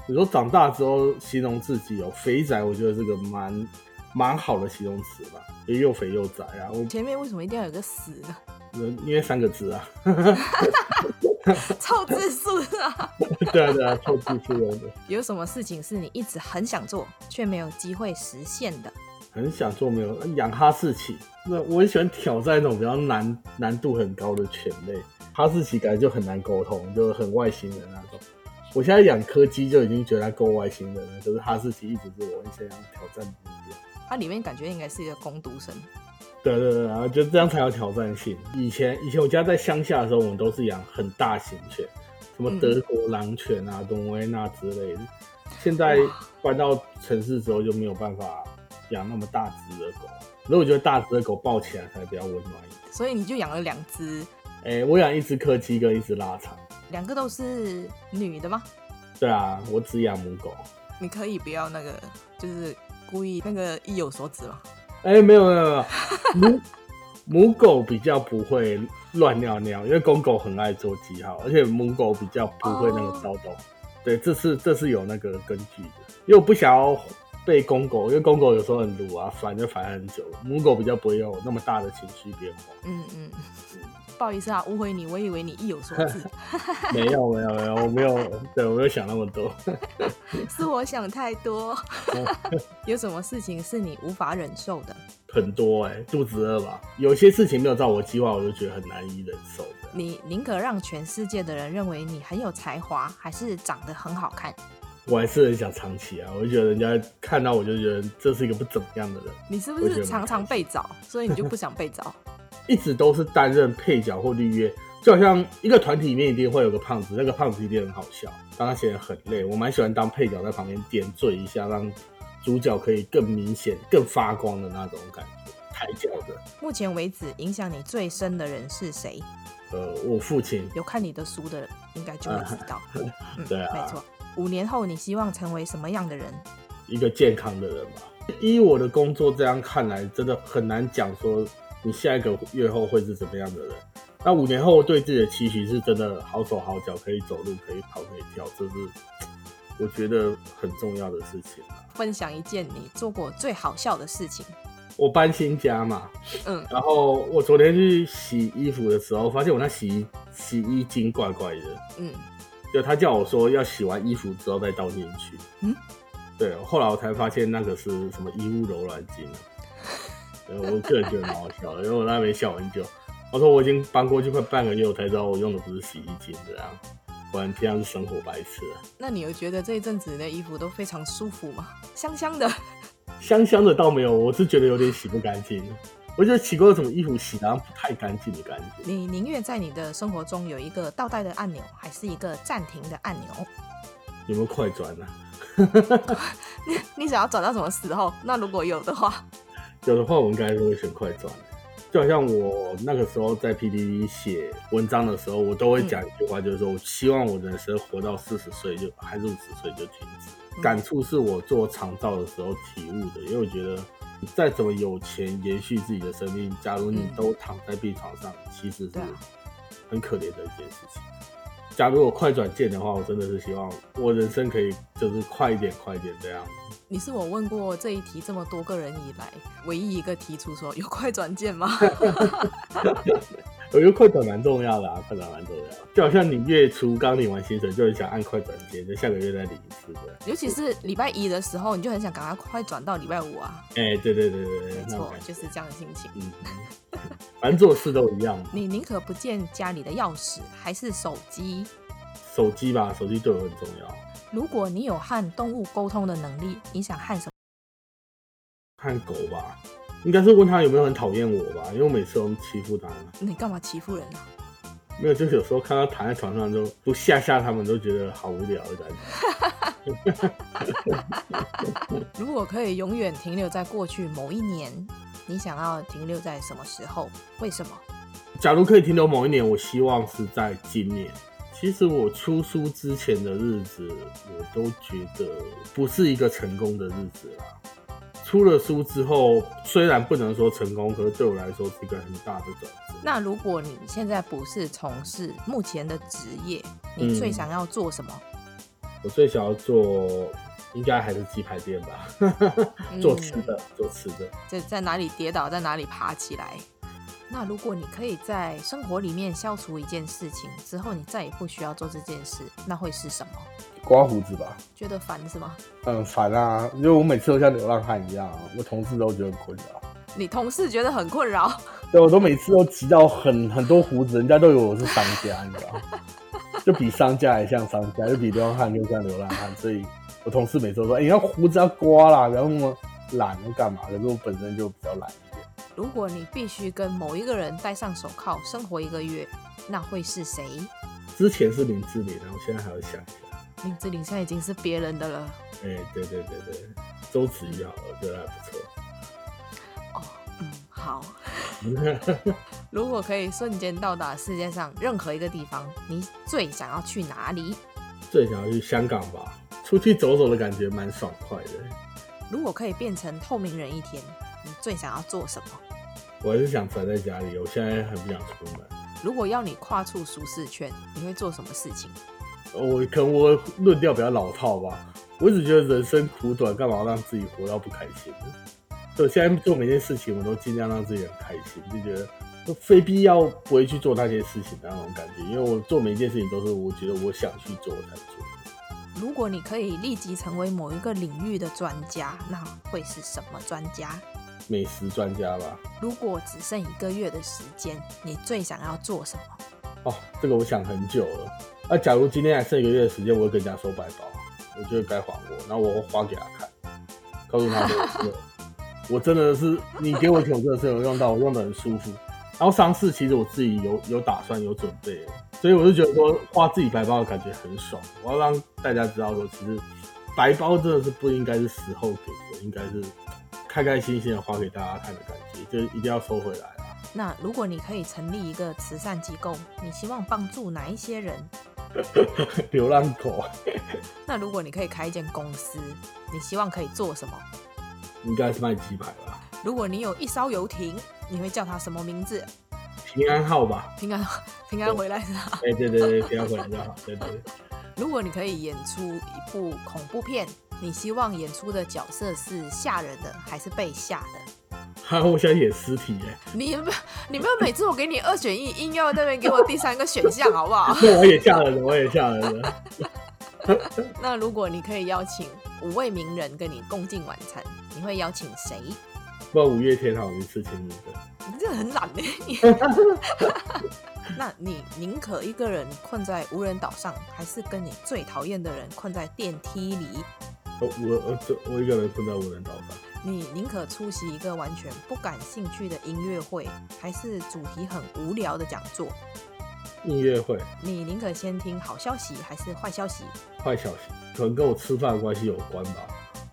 你说长大之后形容自己有肥宅，我觉得是个蛮蛮好的形容词吧，也又肥又宅啊。我前面为什么一定要有个死呢？因为三个字啊，凑字数啊。对 啊对啊，凑字数的。有什么事情是你一直很想做却没有机会实现的？很想做没有养哈士奇。那我很喜欢挑战那种比较难难度很高的犬类。哈士奇感觉就很难沟通，就很外星人那种。我现在养柯基就已经觉得它够外星人了，可是哈士奇一直是我很想挑战的目标。它里面感觉应该是一个工读生。对对对，然后就这样才有挑战性。以前以前我家在乡下的时候，我们都是养很大型犬，什么德国狼犬啊、东威纳之类的。现在搬到城市之后就没有办法养那么大只的狗，所以我觉得大只的狗抱起来才比较温暖一点。所以你就养了两只。哎、欸，我养一只柯基跟一只腊肠，两个都是女的吗？对啊，我只养母狗。你可以不要那个，就是故意那个意有所指吗？哎、欸，没有没有没有，母母狗比较不会乱尿尿，因为公狗很爱做记号，而且母狗比较不会那个骚动。Oh. 对，这是这是有那个根据的，因为我不想要被公狗，因为公狗有时候很鲁啊，烦就烦很久，母狗比较不会有那么大的情绪变化。嗯嗯。不好意思啊，误会你，我以为你意有所 指。没有没有没有，我没有，对，我没有想那么多。是我想太多。有什么事情是你无法忍受的？很多哎、欸，肚子饿吧。有些事情没有照我计划，我就觉得很难以忍受的。你宁可让全世界的人认为你很有才华，还是长得很好看？我还是很想长期啊，我就觉得人家看到我就觉得这是一个不怎么样的人。你是不是常常被找，所以你就不想被找？一直都是担任配角或绿叶，就好像一个团体里面一定会有个胖子，那个胖子一定很好笑。当他显得很累，我蛮喜欢当配角在旁边点缀一下，让主角可以更明显、更发光的那种感觉。抬轿的。目前为止，影响你最深的人是谁？呃，我父亲。有看你的书的人应该就会知道。啊嗯、对啊，没错。五年后，你希望成为什么样的人？一个健康的人吧。依我的工作这样看来，真的很难讲说你下一个月后会是什么样的人。那五年后对自己的期许是真的好手好脚，可以走路，可以跑，可以跳，这是我觉得很重要的事情。分享一件你做过最好笑的事情。我搬新家嘛，嗯，然后我昨天去洗衣服的时候，发现我那洗衣洗衣精怪怪的，嗯。就他叫我说要洗完衣服之后再倒进去，嗯，对，后来我才发现那个是什么衣物柔软剂，我个人觉得蛮好笑的，因为我那边笑很久。我说我已经搬过去快半个月，我才知道我用的不是洗衣精这样，果然平常是生活白痴。那你有觉得这一阵子的衣服都非常舒服吗？香香的，香香的倒没有，我是觉得有点洗不干净。我觉得洗过什么衣服洗的不太干净的感觉。你宁愿在你的生活中有一个倒带的按钮，还是一个暂停的按钮？有没有快转呢、啊？你你想要转到什么时候？那如果有的话，有的话我应该是会选快转。就好像我那个时候在 PDD 写文章的时候，我都会讲一句话，就是说我希望我的人生活到四十岁就还是五十岁就停止。嗯、感触是我做长照的时候体悟的，因为我觉得。再怎么有钱延续自己的生命，假如你都躺在病床上，嗯、其实是很可怜的一件事情。假如我快转键的话，我真的是希望我人生可以就是快一点，快一点这样。你是我问过这一题这么多个人以来唯一一个提出说有快转键吗？我觉得快转蛮重要的啊，快转蛮重要的。就好像你月初刚领完薪水，就很想按快转键，就下个月再领一次的。尤其是礼拜一的时候，你就很想赶快快转到礼拜五啊。哎、欸，对对对对对，没错，就是这样的心情。嗯，反正做事都一样。你宁可不见家里的钥匙，还是手机？手机吧，手机对我很重要。如果你有和动物沟通的能力，你想和什么？和狗吧。应该是问他有没有很讨厌我吧，因为我每次都欺负他。你干嘛欺负人啊？没有，就是有时候看他躺在床上，就不吓吓他们，都觉得好无聊的感觉。如果可以永远停留在过去某一年，你想要停留在什么时候？为什么？假如可以停留某一年，我希望是在今年。其实我出书之前的日子，我都觉得不是一个成功的日子啦。出了书之后，虽然不能说成功，可是对我来说是一个很大的转折。那如果你现在不是从事目前的职业，你最想要做什么？嗯、我最想要做，应该还是鸡排店吧，做吃的，嗯、做吃的。在在哪里跌倒，在哪里爬起来。那如果你可以在生活里面消除一件事情之后，你再也不需要做这件事，那会是什么？刮胡子吧，觉得烦是吗？嗯，烦啊，因为我每次都像流浪汉一样，我同事都觉得很困扰。你同事觉得很困扰？对，我都每次都急到很很多胡子，人家都以为我是商家，你知道吗？就比商家还像商家，就比流浪汉更像流浪汉。所以我同事每次都说：“哎、欸，你要胡子要刮啦，不要那么懒，又干嘛？”可是我本身就比较懒。如果你必须跟某一个人戴上手铐生活一个月，那会是谁？之前是林志玲，然后现在还要想一下。林志玲现在已经是别人的了。哎、欸，对对对对，周子瑜好了，我觉得还不错。哦，嗯，好。如果可以瞬间到达世界上任何一个地方，你最想要去哪里？最想要去香港吧，出去走走的感觉蛮爽快的。如果可以变成透明人一天，你最想要做什么？我还是想宅在家里，我现在很不想出门。如果要你跨出舒适圈，你会做什么事情？我可能我论调比较老套吧，我一直觉得人生苦短，干嘛要让自己活到不开心呢？所以现在做每件事情，我都尽量让自己很开心，就觉得就非必要不会去做那些事情的那种感觉。因为我做每一件事情都是我觉得我想去做才做。如果你可以立即成为某一个领域的专家，那会是什么专家？美食专家吧。如果只剩一个月的时间，你最想要做什么？哦，这个我想很久了。那、啊、假如今天还剩一个月的时间，我会跟人家收白包，我觉得该还我，然后我会花给他看，告诉他说，我真的是你给我钱，我真的是有用到，我用的很舒服。然后上次其实我自己有有打算有准备，所以我就觉得说花自己白包的感觉很爽。我要让大家知道说，其实白包真的是不应该是死后给的，应该是开开心心的花给大家看的感觉，就一定要收回来。那如果你可以成立一个慈善机构，你希望帮助哪一些人？流浪狗。那如果你可以开一间公司，你希望可以做什么？应该是卖鸡排吧。如果你有一艘游艇，你会叫它什么名字？平安号吧。平安，平安回来是吧？哎，对对对，平安回来就好。对对对。如果你可以演出一部恐怖片，你希望演出的角色是吓人的还是被吓的？哈，我想演尸体耶！你不，你没有每次我给你二选一，硬要那边给我第三个选项，好不好？那我也吓人了，我也吓人了。那如果你可以邀请五位名人跟你共进晚餐，你会邀请谁？不，五月天好，一次请你的。你这很懒呢。那你宁可一个人困在无人岛上，还是跟你最讨厌的人困在电梯里？我我我我一个人困在无人岛上。你宁可出席一个完全不感兴趣的音乐会，还是主题很无聊的讲座？音乐会。你宁可先听好消息还是坏消息？坏消息，可能跟我吃饭的关系有关吧。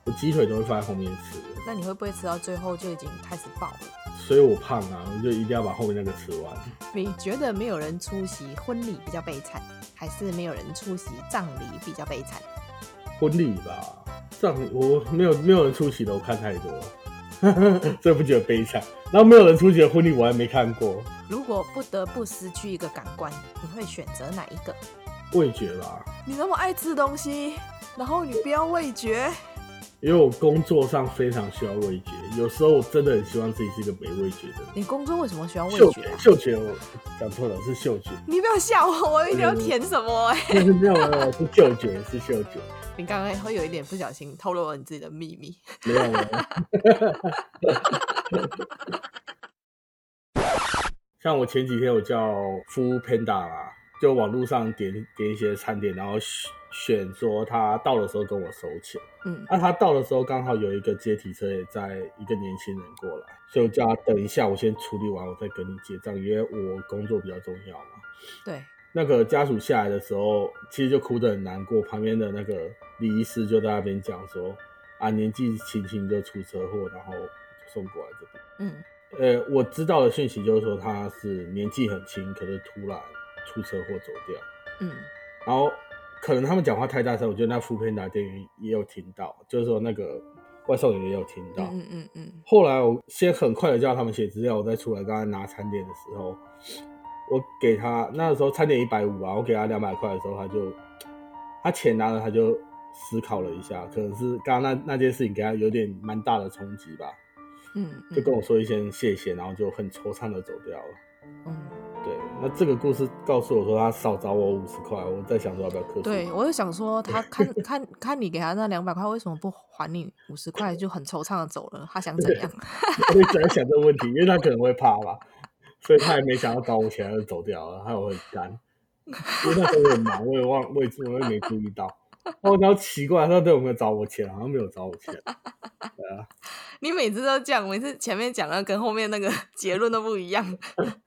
我鸡腿都会放在后面吃。那你会不会吃到最后就已经开始爆了？所以我胖啊，我就一定要把后面那个吃完。你觉得没有人出席婚礼比较悲惨，还是没有人出席葬礼比较悲惨？婚礼吧。葬礼我没有没有人出席的，我看太多，所以不觉得悲惨。然后没有人出席的婚礼，我还没看过。如果不得不失去一个感官，你会选择哪一个？味觉吧。你那么爱吃东西，然后你不要味觉。因为我工作上非常需要味觉，有时候我真的很希望自己是一个没味觉的人。你工作为什么需要味觉啊？嗅觉，我讲错了，是嗅觉。你不要吓我，我一定要填什么哎、欸？没有没有，是嗅觉，是嗅觉。你刚刚会有一点不小心透露了你自己的秘密。没有没有。像我前几天我叫 Foodpanda 啦，就网络上点点一些餐点，然后。选说他到的时候跟我收钱，嗯，那、啊、他到的时候刚好有一个接体车也在一个年轻人过来，所以我叫他等一下，我先处理完，我再跟你结账，因为我工作比较重要嘛。对，那个家属下来的时候，其实就哭得很难过，旁边的那个李医师就在那边讲说，啊，年纪轻轻就出车祸，然后就送过来这边。嗯，呃，我知道的讯息就是说他是年纪很轻，可是突然出车祸走掉。嗯，然后。可能他们讲话太大声，我觉得那 foodpanda 店员也有听到，就是说那个外送员也有听到。嗯嗯嗯。后来我先很快的叫他们写资料，我再出来刚才拿餐点的时候，我给他那时候餐点一百五啊，我给他两百块的时候，他就他钱拿了，他就思考了一下，可能是刚刚那那件事情给他有点蛮大的冲击吧。嗯。就跟我说一声谢谢，然后就很惆怅的走掉了。嗯。对，那这个故事告诉我说，他少找我五十块，我在想说要不要。对，我就想说，他看看看你给他那两百块，为什么不还你五十块，就很惆怅的走了？他想怎样？我一直在想这个问题，因为他可能会怕吧，所以他也没想要找我钱，他就走掉了，害我很干。因为那时候我很忙，我也忘，我也我也没注意到。哦，然后奇怪，他对有没有找我钱？好像没有找我钱。对啊，你每次都讲，每次前面讲的跟后面那个结论都不一样。